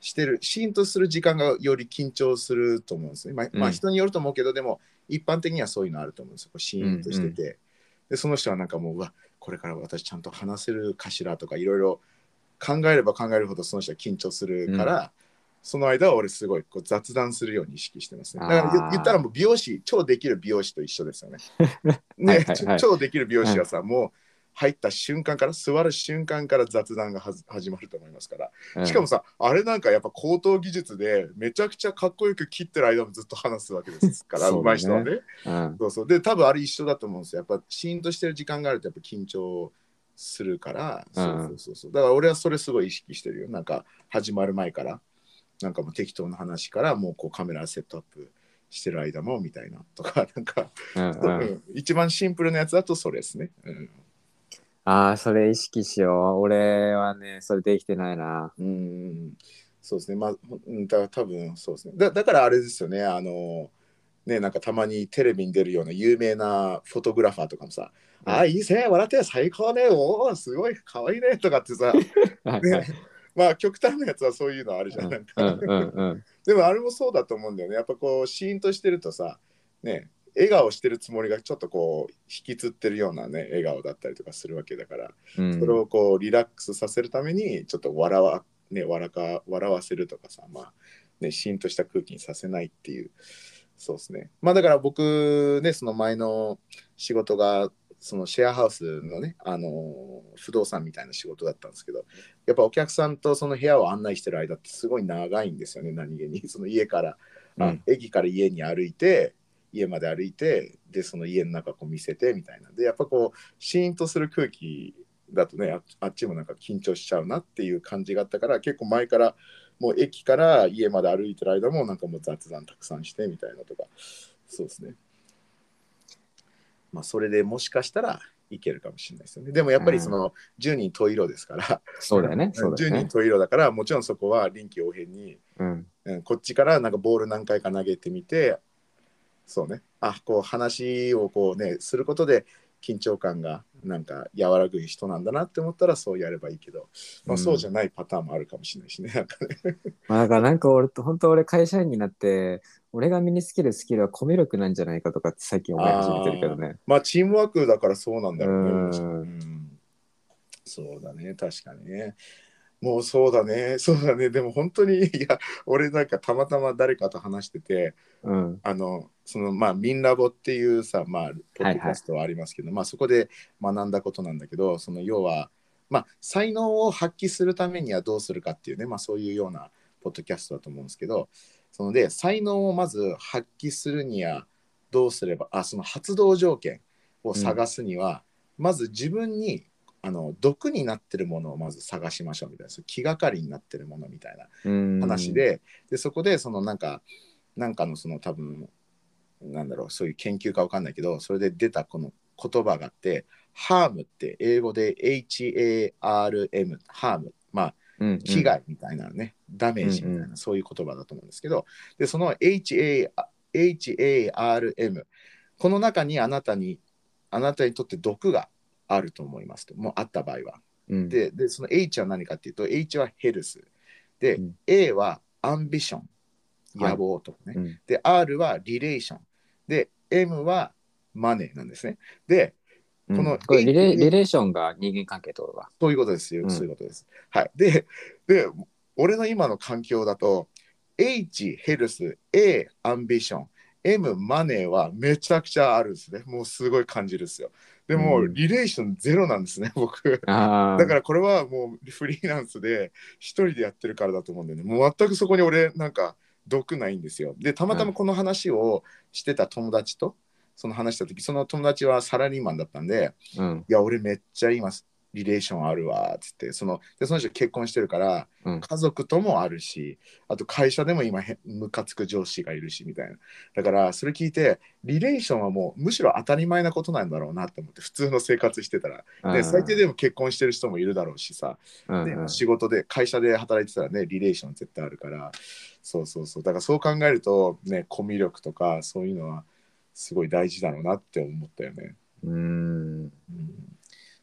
してるシーンとする時間がより緊張すると思うんですねまあ、まあうん。人によると思うけどでも一般的にはそういうのあると思うんですよ。こうシーンとしてて、でその人はなんかもううわこれから私ちゃんと話せるかしらとかいろいろ考えれば考えるほどその人は緊張するから、その間は俺すごいこう雑談するように意識してますね。だから言言ったらもう美容師、超できる美容師と一緒ですよね。[laughs] ねはい超できる美容師はさ、もう入った瞬間から、座る瞬間から雑談が始まると思いますから。うんしかもさ、あれなんかやっぱ高等技術でめちゃくちゃかっこよく切ってる間もずっと話すわけですから、そうまい人はね。うんそうそう。で、多分あれ一緒だと思うんですよ。やっぱシーンとしてる時間があるとやっぱ緊張するから、そうそうそうそう。だから俺はそれすごい意識してるよ。なんか始まる前から、なんかもう適当な話からもうこうカメラセットアップしてる間もみたいなとか、なんか、うんうん [laughs] うん一番シンプルなやつだとそれですね。うん。ああ、それ意識しよう。俺はね、それできてないな。うんそうですね。まあ、うんだ多分そうですね。だだからあれですよね。あの、ね、なんかたまにテレビに出るような有名なフォトグラファーとかもさ、うんあ、いいぜ、笑って最高ね、おーすごい可愛いねとかってさ、[laughs] ね、まあ極端なやつはそういうのあるじゃん。なんか。でもあれもそうだと思うんだよね。やっぱこう、シーンとしてるとさ、ね、笑顔してるつもりがちょっとこう、引きつってるようなね、笑顔だったりとかするわけだから、うんそれをこう、リラックスさせるために、ちょっと笑わ、ね、笑か笑わせるとかさ、まあ、ね、シーンとした空気にさせないっていう、そうですね。まあだから僕ね、その前の仕事が、そのシェアハウスのね、あの不動産みたいな仕事だったんですけど、やっぱお客さんとその部屋を案内してる間ってすごい長いんですよね、何気に。その家から、あうん駅から家に歩いて、家まで歩いて、で、その家の中こう見せてみたいな。で、やっぱこう、シーンとする空気だとねあ、あっちもなんか緊張しちゃうなっていう感じがあったから、結構前からもう駅から家まで歩いてる間もなんかもう雑談たくさんしてみたいなとかそうですねまあそれでもしかしたらいけるかもしれないですよねでもやっぱりその10人十色ですから、そうだよね。[laughs] そうだよ10人ね。十色だからもちろんそこは臨機応変に、うん。うん、こっちからなんかボール何回か投げてみてそうねあこう話をこうねすることで緊張感がなんか和らぐ人なんだなって思ったらそうやればいいけど、まあ、うんそうじゃないパターンもあるかもしれないしね。なんかねまあだからなんか俺と本当俺会社員になって俺が身につけるスキルはコミュ力なんじゃないかとかって最近思い始めてるけどね。まあチームワークだからそうなんだろうね。うんうんそうだね確かにね。もうそうだね。[laughs] そうだね。でも本当にいや俺なんかたまたま誰かと話しててうん。あのそのまあミンラボっていうさまあポッドキャストはありますけど、まあそこで学んだことなんだけどその要はまあ才能を発揮するためにはどうするかっていうねまあそういうようなポッドキャストだと思うんですけどそので才能をまず発揮するにはどうすればあその発動条件を探すには、まず自分にあの毒になってるものをまず探しましょうみたいな気がかりになってるものみたいなうん。話。で,、でそこでそのなんかなんかのその多分なんだろうそういう研究かわかんないけどそれで出たこの言葉があってハームって英語で HARM ハーム。まあうんうん。危害みたいなね、ダメージみたいな、うんうそういう言葉だと思うんですけどでその HA HARM この中にあなたにあなたにとって毒があると思いますと。もうあった場合は。うん。ででその H は何かっていうと H はヘルス。で、うん。A はアンビション。はい野望とかね、うん。で R はリレーション。で M はマネーなんですね。でうん。このこれリレリレーションが人間関係とだ。そういうことですよ、うん。そういうことです。はい。でで俺の今の環境だと H ヘルス A アンビション。M マネーはめちゃくちゃあるんですね。もうすごい感じるんですよでも、うんリレーションゼロなんですね [laughs] 僕。だからこれはもうフリーランスで一人でやってるからだと思うんだよね。もう全くそこに俺なんか毒ないんですよ。で、たまたまこの話をしてた友達とその話した時、その友達はサラリーマンだったんで、うん。いや、俺めっちゃ今リレーションあるわっつって、そのでその人結婚してるから、うん。家族ともあるし、あと会社でも今へムカつく上司がいるしみたいな。だからそれ聞いて、リレーションはもうむしろ当たり前なことなんだろうなって思って、普通の生活してたら。で最低でも結婚してる人もいるだろうしさ、ねう仕事で会社で働いてたらねリレーション絶対あるから。そうそうそう。だからそう考えるとねコミュ力とかそういうのはすごい大事だろうなって思ったよね、うん。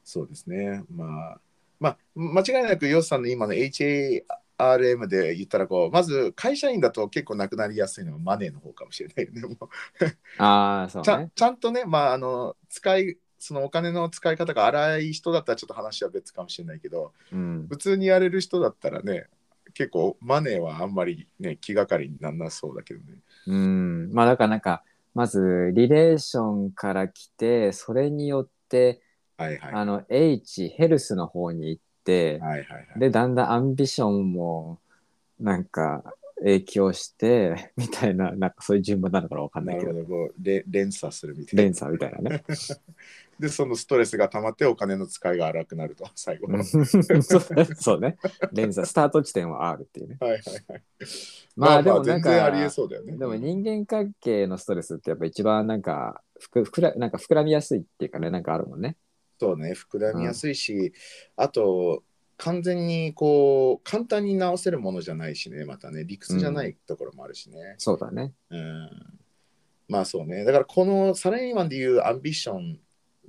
うん、そうですねまあまあ間違いなくヨスさんの今の HARM で言ったらこうまず会社員だと結構なくなりやすいのはマネーの方かもしれないよねもうああ、そうちゃ。ちゃんとね、まあ、あの使いそのお金の使い方が荒い人だったらちょっと話は別かもしれないけどうん。普通にやれる人だったらね結構マネーはあんまりね気がかりにならなそうだけどねうん。まあだからなんか、まずリレーションから来て、それによって、はいはい。あの、H、ヘルスの方に行って、はいはいはい。で、だんだんアンビションも、なんか、影響して、[laughs] みたいな、なんかそういう順番なのかなわかんなけど、ないるほど。こうれ連鎖するみたいな。連鎖みたいなね。[laughs] でそのストレスが溜まってお金の使いが荒くなると [laughs] 最後。うん。そうそうね。連鎖、スタート地点は R っていうね。はいはいはい。まあでもなん全然ありえか、そうだよね。でも人間関係のストレスってやっぱ一番なんか、ふくふくらなんか膨らみやすいっていうかね、なんかあるもんね。そうね膨らみやすいし、あと完全にこう簡単に直せるものじゃないしねまたね理屈じゃないところもあるしね、そうだね。うんまあそうね。だからこのサラリーマンでいうアンビション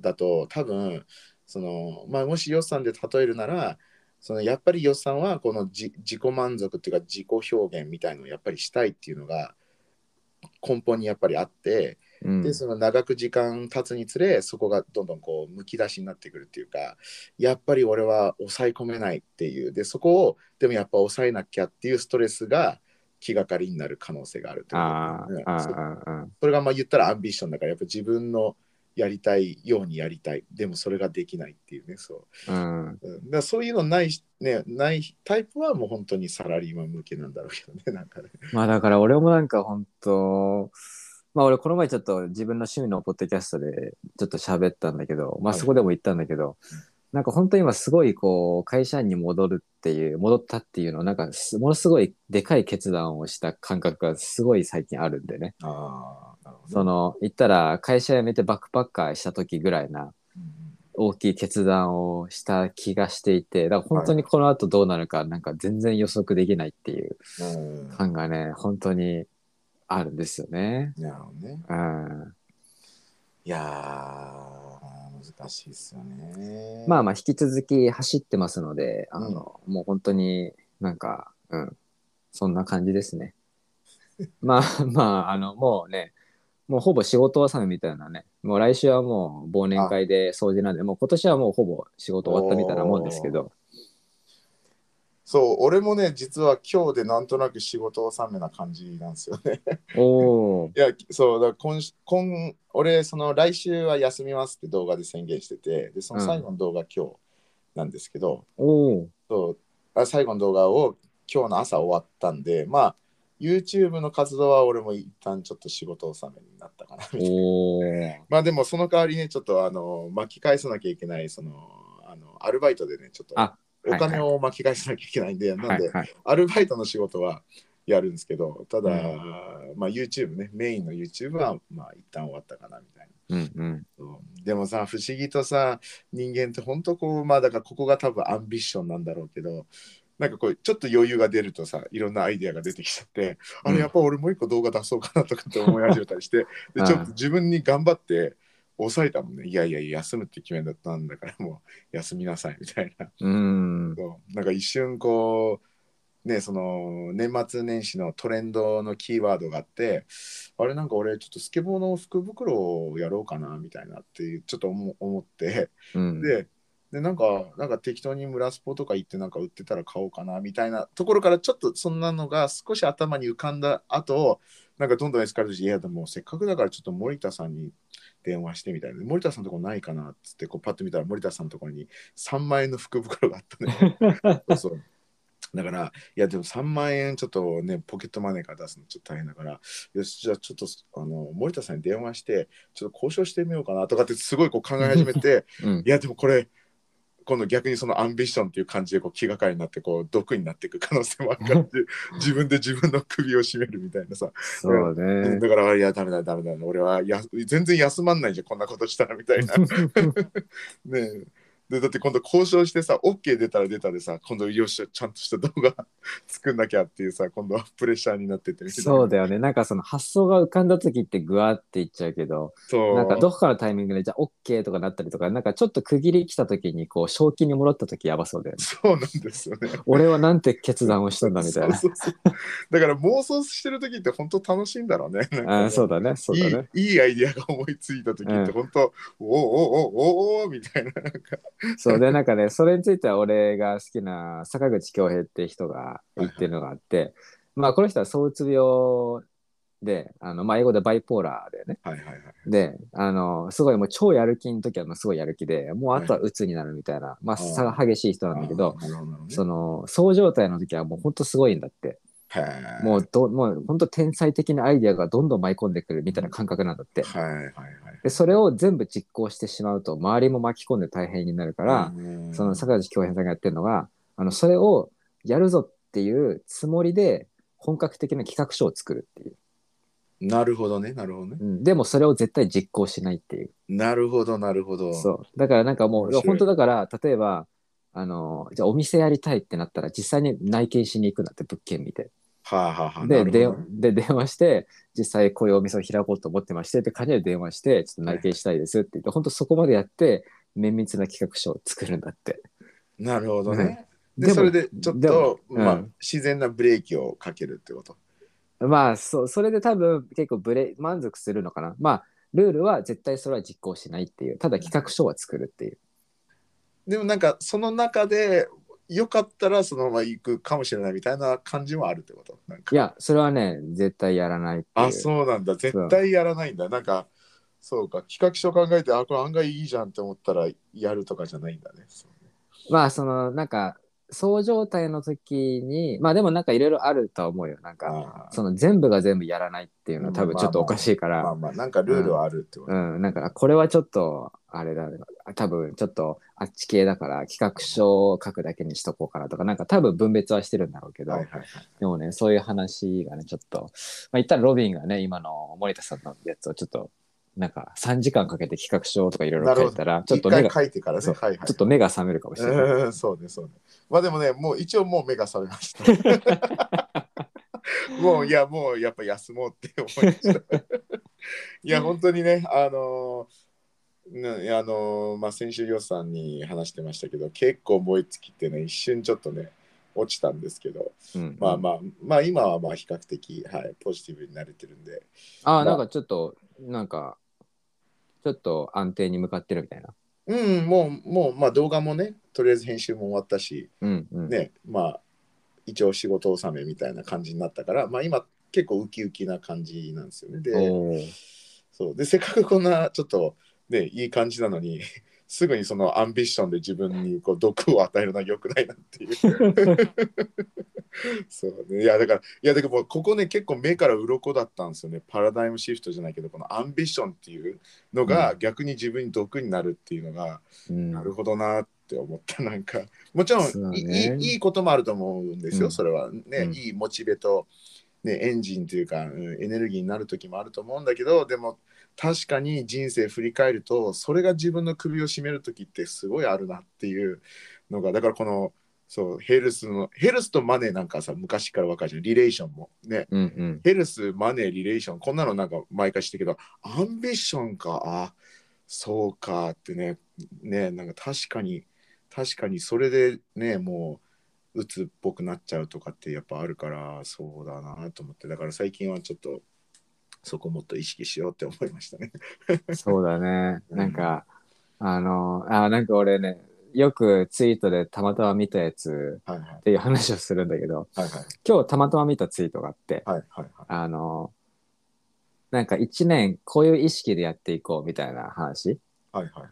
だと多分その、まあ、もしヨッさんで例えるならそのやっぱりヨッさんはこのじ自己満足っていうか自己表現みたいのをやっぱりしたいっていうのが根本にやっぱりあって、うん。でその長く時間経つにつれそこがどんどんこうむき出しになってくるっていうかやっぱり俺は抑え込めないっていう。でそこをでもやっぱ抑えなきゃっていうストレスが気がかりになる可能性があるというあことねあ、あそあ、ああ。それがまあ言ったらアンビションだからやっぱ自分のやりたいようにやりたいでもそれができないっていうねそう。うん。うん。だそういうのないしねないタイプはもう本当にサラリーマン向けなんだろうけどねなんかね。まあだから俺もなんか本当まあ俺この前ちょっと自分の趣味のポッドキャストでちょっと喋ったんだけど、まあはい。そこでも言ったんだけど、なんか本当に今すごいこう会社員に戻るっていう戻ったっていうのはなんかすものすごいでかい決断をした感覚がすごい最近あるんでね。ああ、なるほど。ね。その言ったら会社辞めてバックパッカーした時ぐらいなうん大きい決断をした気がしていてだから本当にこの後どうなるかなんか全然予測できないっていう感がね本当にあるんですよね。なるほどね。うん、いやー、難しいですよね。まあまあ引き続き走ってますのであの、もう本当になんか、うん、そんな感じですね。[laughs] まあまああのもうねもうほぼ仕事納めみたいなねもう来週はもう忘年会で掃除なんでもう今年はもうほぼ仕事終わったみたいなもんですけどそう、俺もね、実は今日でなんとなく仕事納めな感じなんですよね。おお [laughs] いや、そう、だから今し今、俺、その来週は休みますって動画で宣言してて、で、その最後の動画、今日なんですけど、おおそうあ最後の動画を今日の朝終わったんで、まあ、YouTube の活動は俺も一旦ちょっと仕事納めになったかなみたいな。[laughs] まあでもその代わりね、ちょっとあの巻き返さなきゃいけない、その、あのアルバイトでね、ちょっとあお金を巻き返さなきゃいけないんで、なんで、アルバイトの仕事はやるんですけど、ただ、うまあ YouTube ね、メインの YouTube はまあ一旦終わったかなみたいな。うんうん。でもさ、不思議とさ、人間って本当こう、まあだからここが多分アンビションなんだろうけど、なんかこう、ちょっと余裕が出るとさ、いろんなアイデアが出てきちゃって、あうん。れやっぱ俺もう一個動画出そうかなとかって思い始めたりして、で、ちょっと自分に頑張って抑えたもんね。いやいや、休むって決めだったんだからもう休みなさいみたいな。うんそうなんか一瞬こう、ね、その年末年始のトレンドのキーワードがあって、あれなんか俺ちょっとスケボーの福袋をやろうかなみたいなっていうちょっと思思って、うんで、でなんかなんか適当に村スポとか行ってなんか売ってたら買おうかなみたいなところからちょっとそんなのが少し頭に浮かんだ後なんかどんどんエスカレートしていやでもせっかくだからちょっと森田さんに電話してみたいな。森田さんのとこないかなっつってこうパッと見たら森田さんのところに3万円の福袋があったね [laughs] そうそう。だから、いや、でも3万円ちょっとね、ポケットマネーから出すのちょっと大変だから、よし、じゃあちょっと、あの、森田さんに電話して、ちょっと交渉してみようかなとかってすごいこう考え始めて、うん。いや、でもこれ、今度逆にそのアンビションっていう感じでこう気がかりになってこう毒になっていく可能性もあるから [laughs] 自分で自分の首を絞めるみたいなさ、そうね。だからいやダメだダメだ。俺はや全然休まんないじゃんこんなことしたらみたいな。[laughs] ねえでだって今度交渉してさ OK 出たら出たでさ今度よしちゃんとした動画 [laughs] 作んなきゃっていうさ今度はプレッシャーになっててそうだよね。なんかその発想が浮かんだ時ってグワーっていっちゃうけどそう。なんかどこかのタイミングでじゃあ OK とかなったりとかなんかちょっと区切り来た時にこう正気に戻った時やばそうだよね。そうなんですよね。俺はなんて決断をしたんだみたいな。そうそうそう。だから妄想してる時って本当楽しいんだろうね。[laughs] あそうだね。そうだね。いいいいアイディアが思いついた時って本当、おおおおおおみたいななんか [laughs] そうでなんかねそれについては俺が好きな坂口恭平って人が言ってるのがあって、まあこの人は躁うつ病であの、まあ、英語でバイポーラーでね。はいはいはい。であのすごいもう超やる気の時はもうすごいやる気でもうあとは鬱になるみたいな、まあ差が激しい人なんだけどね。そのそう状態の時はもうほんとすごいんだってもうどもうほんと天才的なアイデアがどんどん舞い込んでくるみたいな感覚なんだって。はいはいはいでそれを全部実行してしまうと周りも巻き込んで大変になるから、うん。その坂口恭平さんがやってるのがあのそれをやるぞっていうつもりで本格的な企画書を作るっていう、なるほどねなるほどね。うん、でもそれを絶対実行しないっていう。なるほどなるほど。そう。だからなんかもう本当だから例えばあのじゃあお店やりたいってなったら実際に内見しに行くんだって物件見てはあはあはあででで電話して実際こういうお店を開こうと思ってましてって感じで電話してちょっと内見したいですって言って、本当そこまでやって綿密な企画書を作るんだって。なるほどね。でもでそれでちょっでもとまあうん自然なブレーキをかけるってこと？まあそうそれで多分結構ブレ満足するのかな。まあルールは絶対それは実行しないっていう。ただ企画書は作るっていう。でもなんかその中でよかったらそのまま行くかもしれないみたいな感じもあるってこと？なんか。いやそれはね絶対やらないっていう。あそうなんだ。絶対やらないんだ。なんかそうか。企画書考えてあこれ案外いいじゃんって思ったらやるとかじゃないんだね。ね。まあそのなんかそう状態の時にまあでもなんかいろいろあるとは思うよなんかその全部が全部やらないっていうのは多分ちょっとおかしいから、まあまあ、なんかルールはあるってこと。うん、なんかこれはちょっとあれだ多分ちょっとあっち系だから企画書を書くだけにしとこうかなとかなんか多分分別はしてるんだろうけど、はいはいはい。でもねそういう話がねちょっと、まあ、言ったらロビンがね今の森田さんのやつをちょっとなんか3時間かけて企画書とかいろいろ書いたらちょっと目が書いてからね。そうはいはい。ちょっと目が覚めるかもしれない。うんそうね、そうね。まあでもね、もう一応もう目が覚めました。[laughs] もういや、もうやっぱ休もうって思いました。いや、本当にね、あのーねあのーまあ、先週予算に話してましたけど、結構燃え尽きてね、一瞬ちょっとね、落ちたんですけど、うんまあまあ、まあ今はまあ比較的、はい、ポジティブになれてるんで、まああなんかちょっとなんかちょっと安定に向かってるみたいな。うん、もう、もう、まあ動画もね、とりあえず編集も終わったし、うんうん。ね、まあ一応仕事納めみたいな感じになったから、まあ今結構ウキウキな感じなんですよね。で、そうでせっかくこんなちょっとね、いい感じなのに、すぐにそのアンビションで自分にこう毒を与えるのは良くないなっていう。[laughs] そうね。いやだから、いやだからここね、結構目から鱗だったんですよね。パラダイムシフトじゃないけど、このアンビションっていうのが逆に自分に毒になるっていうのが、うん。なるほどなって思った。なんかもちろんね。いいいいこともあると思うんですよ、うん。それはね、うん。いいモチベと、ね、エンジンというか、うんエネルギーになる時もあると思うんだけどでも確かに人生振り返るとそれが自分の首を絞める時ってすごいあるなっていうのがだからこのそうヘルスのヘルスとマネーなんかさ昔から分かるじゃん。リレーションも。ね。うんうん。ヘルス、マネー、リレーション、こんなのなんか毎回してるけど、アンビションか、あ、そうかってね、ね、なんか確かに、確かにそれでね、もう、鬱っぽくなっちゃうとかってやっぱあるから、そうだなと思って、だから最近はちょっと、そこもっと意識しようって思いましたね。そうだね。うんなんか、あの、あ、なんか俺ね、よくツイートでたまたま見たやつ。っていう話をするんだけど、はいはい。今日たまたま見たツイートがあって、はいはいはい。あの、なんか一年こういう意識でやっていこうみたいな話。はいはいはい。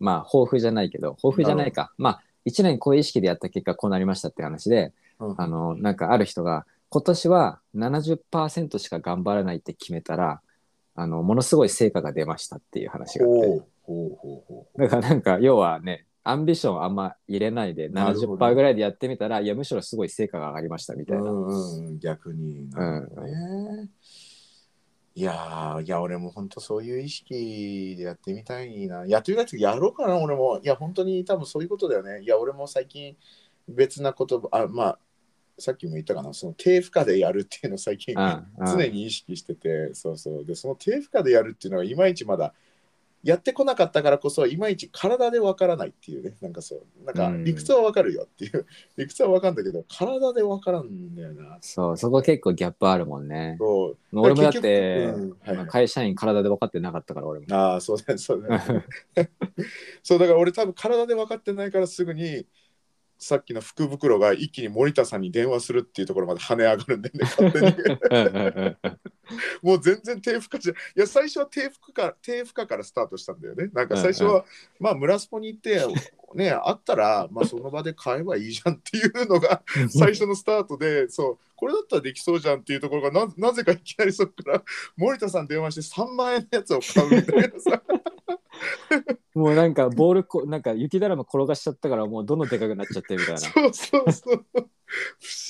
まあ、抱負じゃないけど、抱負じゃないか。まあ、一年こういう意識でやった結果こうなりましたって話で、うんあの、なんかある人が、今年は70%しか頑張らないって決めたら、あの、ものすごい成果が出ましたっていう話があって。だからなんか、要はね、アンビションあんま入れないでなるほど70%ぐらいでやってみたら、いや、むしろすごい成果が上がりましたみたいな。うんうんうん、逆になるほどね。いやーいや俺も本当そういう意識でやってみたいな。やってみたい時やろうかな俺も。いや本当に多分そういうことだよね。いや俺も最近別なことあまあさっきも言ったかなその低負荷でやるっていうのを最近うんうん。常に意識しててそうそう。でその低負荷でやるっていうのはいまいちまだやってこなかったからこそいまいち体でわからないっていうねなんかそう。なんかうん。理屈はわかるよっていう、[laughs] 理屈はわかるんだけど体でわからんだよなそう、そこ結構ギャップあるもんね。そう。俺もだっ結て、局うんはい。はい会社員体で分かってなかったから、俺も。ああそうだねそうだね。そうだ [laughs] から俺多分体で分かってないからすぐにさっきの福袋が一気に森田さんに電話するっていうところまで跳ね上がるんだよね [laughs] 勝手に。もう全然低負荷じゃいや最初は低負荷から低負荷からスタートしたんだよね。なんか最初は、まあ村スポに行ってねあったらまあその場で買えばいいじゃんっていうのが最初のスタートでそうこれだったらできそうじゃんっていうところがななぜかいきなりそこから森田さん電話して3万円のやつを買うみたいなさもうなんかボールこ、なんか雪だるま転がしちゃったから、もうどんどんでかくなっちゃってみたいな。そうそうそう。不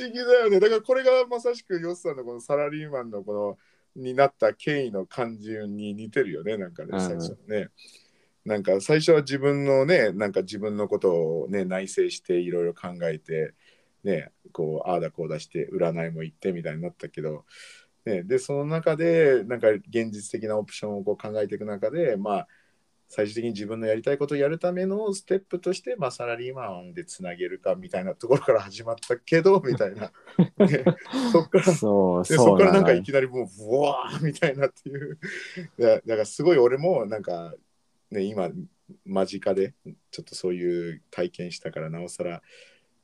思議だよね。だからこれがまさしくヨスさんのこのサラリーマンのこのになった経緯の感じに似てるよね。なんかねうん。最初ね、なんか最初は自分のねなんか自分のことをね内省していろいろ考えてねこうああだこうだして占いも行ってみたいになったけどね、でその中でなんか現実的なオプションをこう考えていく中でまあ最終的に自分のやりたいことをやるためのステップとして、まあ、サラリーマンでつなげるかみたいなところから始まったけど [laughs] みたいな、[laughs] ねそっからそう、でそこからなんかいいきなりもうブワーみたいなっていう。だだからすごい俺もなんかね今間近でちょっとそういう体験したからなおさら、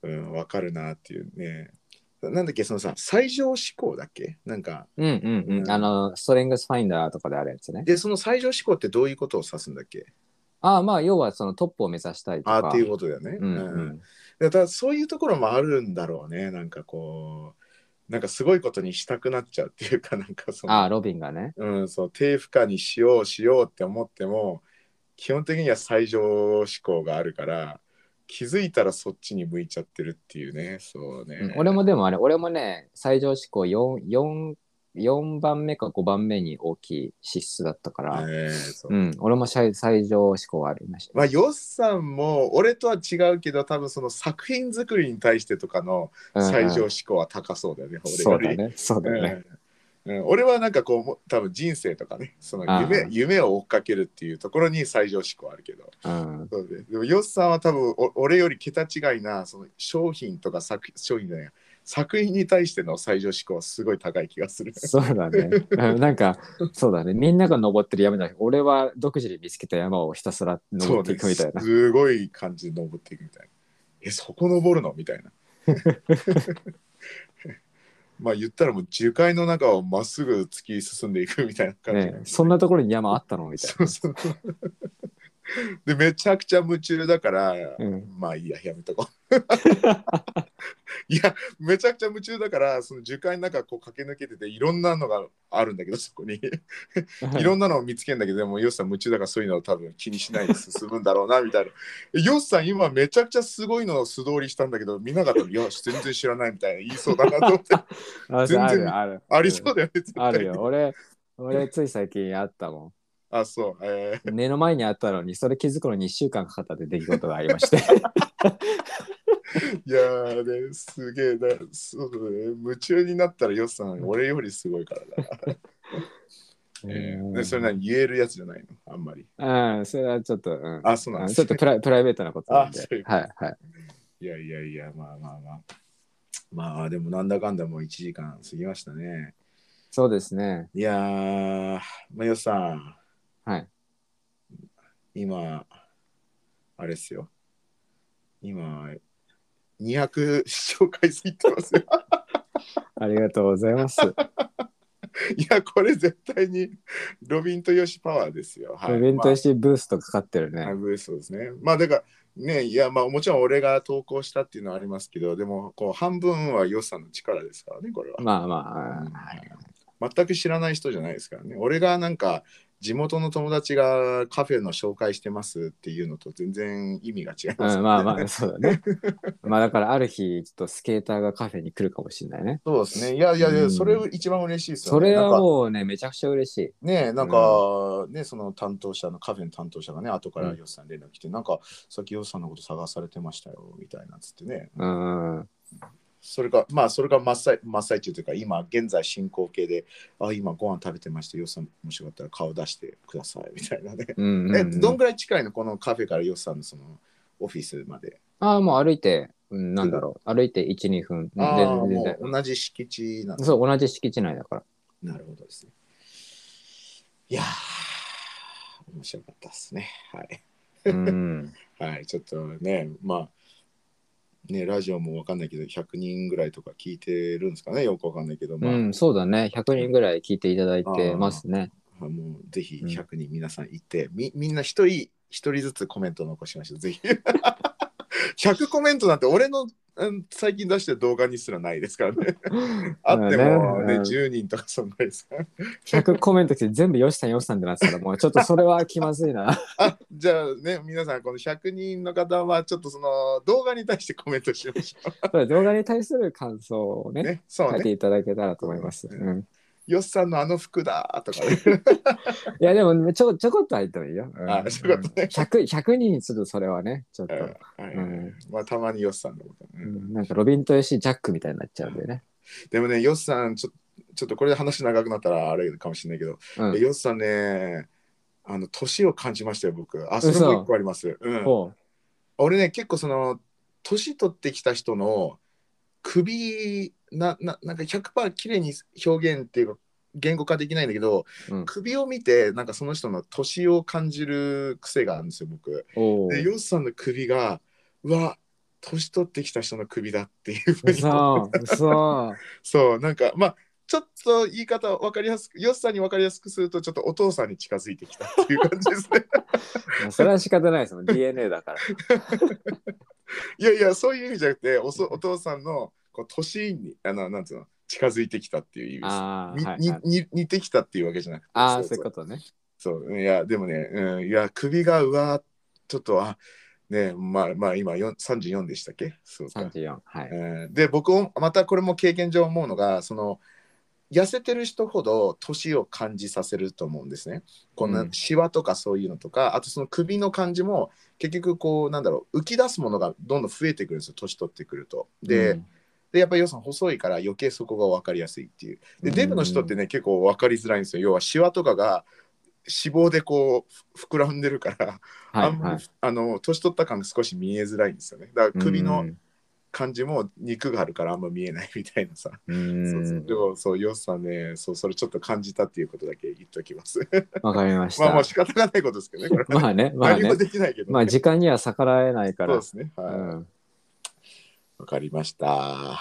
うん、分かるなっていうねなんだっけそのさ最上思考だっけ？なんかうんうんうん。あの、ストレングスファインダーとかであるやつね。でその最上思考ってどういうことを指すんだっけ？ああ、まあ、要はそのトップを目指したいとか。あーっていうことだよね、うんううんん。だからそういうところもあるんだろうね。なんかこう、なんかすごいことにしたくなっちゃうっていうか、なんかその、ああ、ロビンがね。うん、そう、低負荷にしようしようって思っても、基本的には最上志向があるから、気づいたらそっちに向いちゃってるっていうね、そうね。うん俺もでもあれ、俺もね、最上志向 4, 4, 4番目か5番目に大きい支出だったから、えーそううん、俺も最最上志向はありました。まあ、ヨッさんも俺とは違うけど多分その作品作りに対してとかの最上志向は高そうだよね、そう俺より。だね。そうだね。うんうん俺はなんかこうも多分人生とかねその夢夢を追っかけるっていうところに最上志向あるけどうん。そうででもヨッさんは多分お俺より桁違いなその商品とか作商品じゃない作品に対しての最上志向はすごい高い気がする。そうだね。うんなんか、そうだね。みんなが登ってる山じゃなくて、俺は独自に見つけた山をひたすら登っていくみたいな。そうですすごい感じで登っていくみたいな。え、そこ登るの？みたいな。[laughs] まあ言ったらもう樹海の中をまっすぐ突き進んでいくみたいな感じ、ね、そんなところに山あったのみたいそうそう。[laughs] で、めちゃくちゃ夢中だから、な。うん。まあいいや、やめとこう。いや、めちゃくちゃ夢中だから、その樹海の中こう駆け抜けてて、いろんなのがあるんだけど、そこに。いろんなのを見つけるんだけど、でもヨッさん夢中だからそういうのを多分気にしないで進むんだろうな、みたいな。えヨッさん今めちゃくちゃすごいのを素通りしたんだけど、見なかったら、いや、全然知らないみたいな言いそうだなと思って。[laughs] あ全然あるある。ありそうだよね、あるよ。俺、俺つい最近あったもあ、そう。えーん。目の前にあったのに、それ気づくのに1週間かかったって出来事がありまして。[laughs] いやーね、すげえな、そうだね。夢中になったらヨッさん、俺よりすごいからだ。[laughs] えーでそれ何？言えるやつじゃないの？あんまり。うん、それはちょっと、うん。あ、そうなんですちょっとプライプライベートなことなんで。あそういうこはいはい。いやいやいや、まあまあまあ。まあでもなんだかんだもう1時間過ぎましたね。そうですね。いやー、まあよさん、はい。今、あれっすよ。今、200視聴回数いってますよ。[laughs] ありがとうございます。[laughs] いや、これ絶対にロビンとヨシパワーですよ。はい。イベントしてブーストかかってるね。まあ、ブーストですね。まあだから、ね、いや、まあもちろん俺が投稿したっていうのはありますけど、でも、こう、半分はヨシさんの力ですからね、これは。まあまうんあ、はい全く知らない人じゃないですからね。俺がなんか地元の友達がカフェの紹介してますっていうのと全然意味が違います、うん、まあまあ、そうだね。[laughs] まあだからある日、ちょっとスケーターがカフェに来るかもしれないね。そうですね。いやいやいや、うんそれ一番嬉しいですよね。それはもうね、めちゃくちゃ嬉しい。ねなんか、ね、その担当者のカフェの担当者がね、後からヨッさんに連絡来て、なんか、さっきヨッさんのこと探されてましたよ、みたいなっつってね。うん。うんそれが、まあ、それが真っ最真っ最中というか、今、現在進行形で、あ、今ご飯食べてまして、ヨッさん、もしよかったら顔出してください、みたいなね。うんうんえ、どんぐらい近いの？このカフェからヨッさんのそのオフィスまで。ああ、もう歩いて、うん、なんだろう。歩いて1、2分。あもう同じ敷地なんだ。そう、同じ敷地内だから。なるほどですね。いやー、面白かったですね。はい。うん。[laughs] はい、ちょっとね、まあ、ね、ラジオもわかんないけど、100人ぐらいとか聞いてるんですかね、よくわかんないけど、まあ、うん、そうだね。100人ぐらい聞いていただいてますね。もうぜひうん100人皆さん行って、みみんな一人一人ずつコメント残しましょう、ぜひ。[laughs] 100コメントなんて俺のうん最近出してる動画にすらないですからね。[laughs] あってもね、うん10人とかそんなですから。100コメント来て全部よしさんよしさんってなってたらもうちょっとそれは気まずいな。[laughs] あじゃあね、皆さん、この100人の方は、ちょっとその動画に対してコメントしましょ [laughs] 動画に対する感想をう。ね、ね、そうね。書いていただけたらと思います。ううん、よっさんのあの服だとかね。[laughs] いやでもちょちょこっと入ってもいいよ。[laughs] うん。あちょこっとね。100, 100人するとそれはね、ちょっと、まあ、たまによっさんのこと、ね。うん。なんかロビンとよしジャックみたいになっちゃうんでね。でもね、よっさんちょ、ちょっとこれで話長くなったらあれかもしれないけど、うん。えよっさんね、あの年を感じましたよ、僕。あ、それも一個あります。うん、ほ俺ね、結構その、年取ってきた人の首な、ななんか100%綺麗に表現っていうか、言語化できないんだけど、ううん。首を見て、なんかその人の年を感じる癖があるんですよ、僕。おで、ヨッさんの首が、うわ、年取ってきた人の首だっていうふうにそう、なんか、まあ、ちょっと言い方分かりやすく、ヨッさんに分かりやすくすると、ちょっとお父さんに近づいてきたっていう感じですね。[laughs] それは仕方ないですもん DNA だから。[laughs] いやいや、そういう意味じゃなくて、おそお父さんのこう年にあのなんつうの近づいてきたっていう意味です。ああ、にはい、はい。にに似てきたっていうわけじゃなくて。ああ、そうそいうことね。そういや、でもね、うん、いや、首がうわーちょっと、あねまあまあ今よん34でしたっけ？そうか。34。はい。うんで、僕もまたこれも経験上思うのが、その、痩せてる人ほど年を感じさせると思うんですね。こんうなんシワとかそういうのとか、あとその首の感じも結局こうなんだろう浮き出すものがどんどん増えてくるんですよ年取ってくると。で,、うんでやっぱり要するに細いから余計そこが分かりやすいっていう。でデブの人ってね結構分かりづらいんですよ。要はシワとかが脂肪でこうふ膨らんでるから、はい、あんまり、はい。あの年取った感が少し見えづらいんですよね。だから首のうん感じも肉があるからあんま見えないみたいなさ。うそうそうんでもそうヨスさんねそうそれちょっと感じたっていうことだけ言っときます。わかりました。まあまあ仕方がないことですけどね。これはまあね、まあね何も。できないけど、ね。まあ時間には逆らえないから。そうですね。はい。わ、うん、かりました。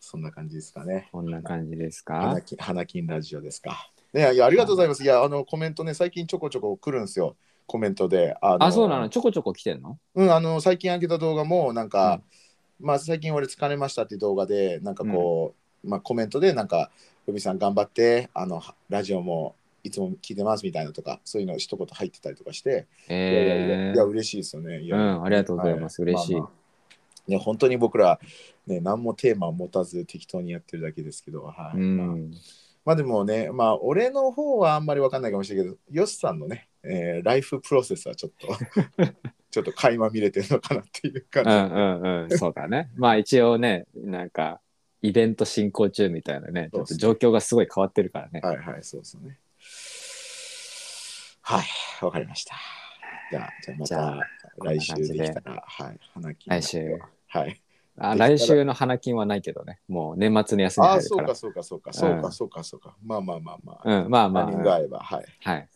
そんな感じですかね。こんな感じですか？花金花金ラジオですか。ねいやありがとうございます。いやあのコメントね最近ちょこちょこ来るんですよ。コメントで。あのあ、そうなの？ちょこちょこ来てんの？うんあの最近上げた動画もなんか、まあ最近俺疲れましたっていう動画でなんかこう、まあコメントでなんか海さん頑張ってあのラジオもいつも聞いてますみたいなとかそういうの一言入ってたりとかして、いやいやいやえいや嬉しいですよね。いやうんありがとうございます。嬉しい。まあまあ。ね本当に僕らね何もテーマを持たず適当にやってるだけですけど、はい。ー、うまあん。まあでもね、まあ俺の方はあんまりわかんないかもしれないけど、ヨスさんのね、えーライフプロセスはちょっと [laughs] ちょっと垣間見れてるのかなっていう感じ。うんうんうん、そうだね。[laughs] まあ一応ね、なんか、イベント進行中みたいなね、ちょっと状況がすごい変わってるからね。はいはい、そうですね。はい、わかりました。じゃあ、じゃあまた来週できたら、はい、花金来週。はい。あ来週の花金はないけどね、もう年末に休みああ、そうか。そうかそうか、そううんかそうかそうか。まあまあまあまあ。うん、まあまあ、はい。はい。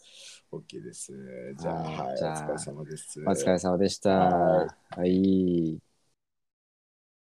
OK です。じゃあ、はいはい、おじゃあ疲れ様です。お疲れ様でした。ははい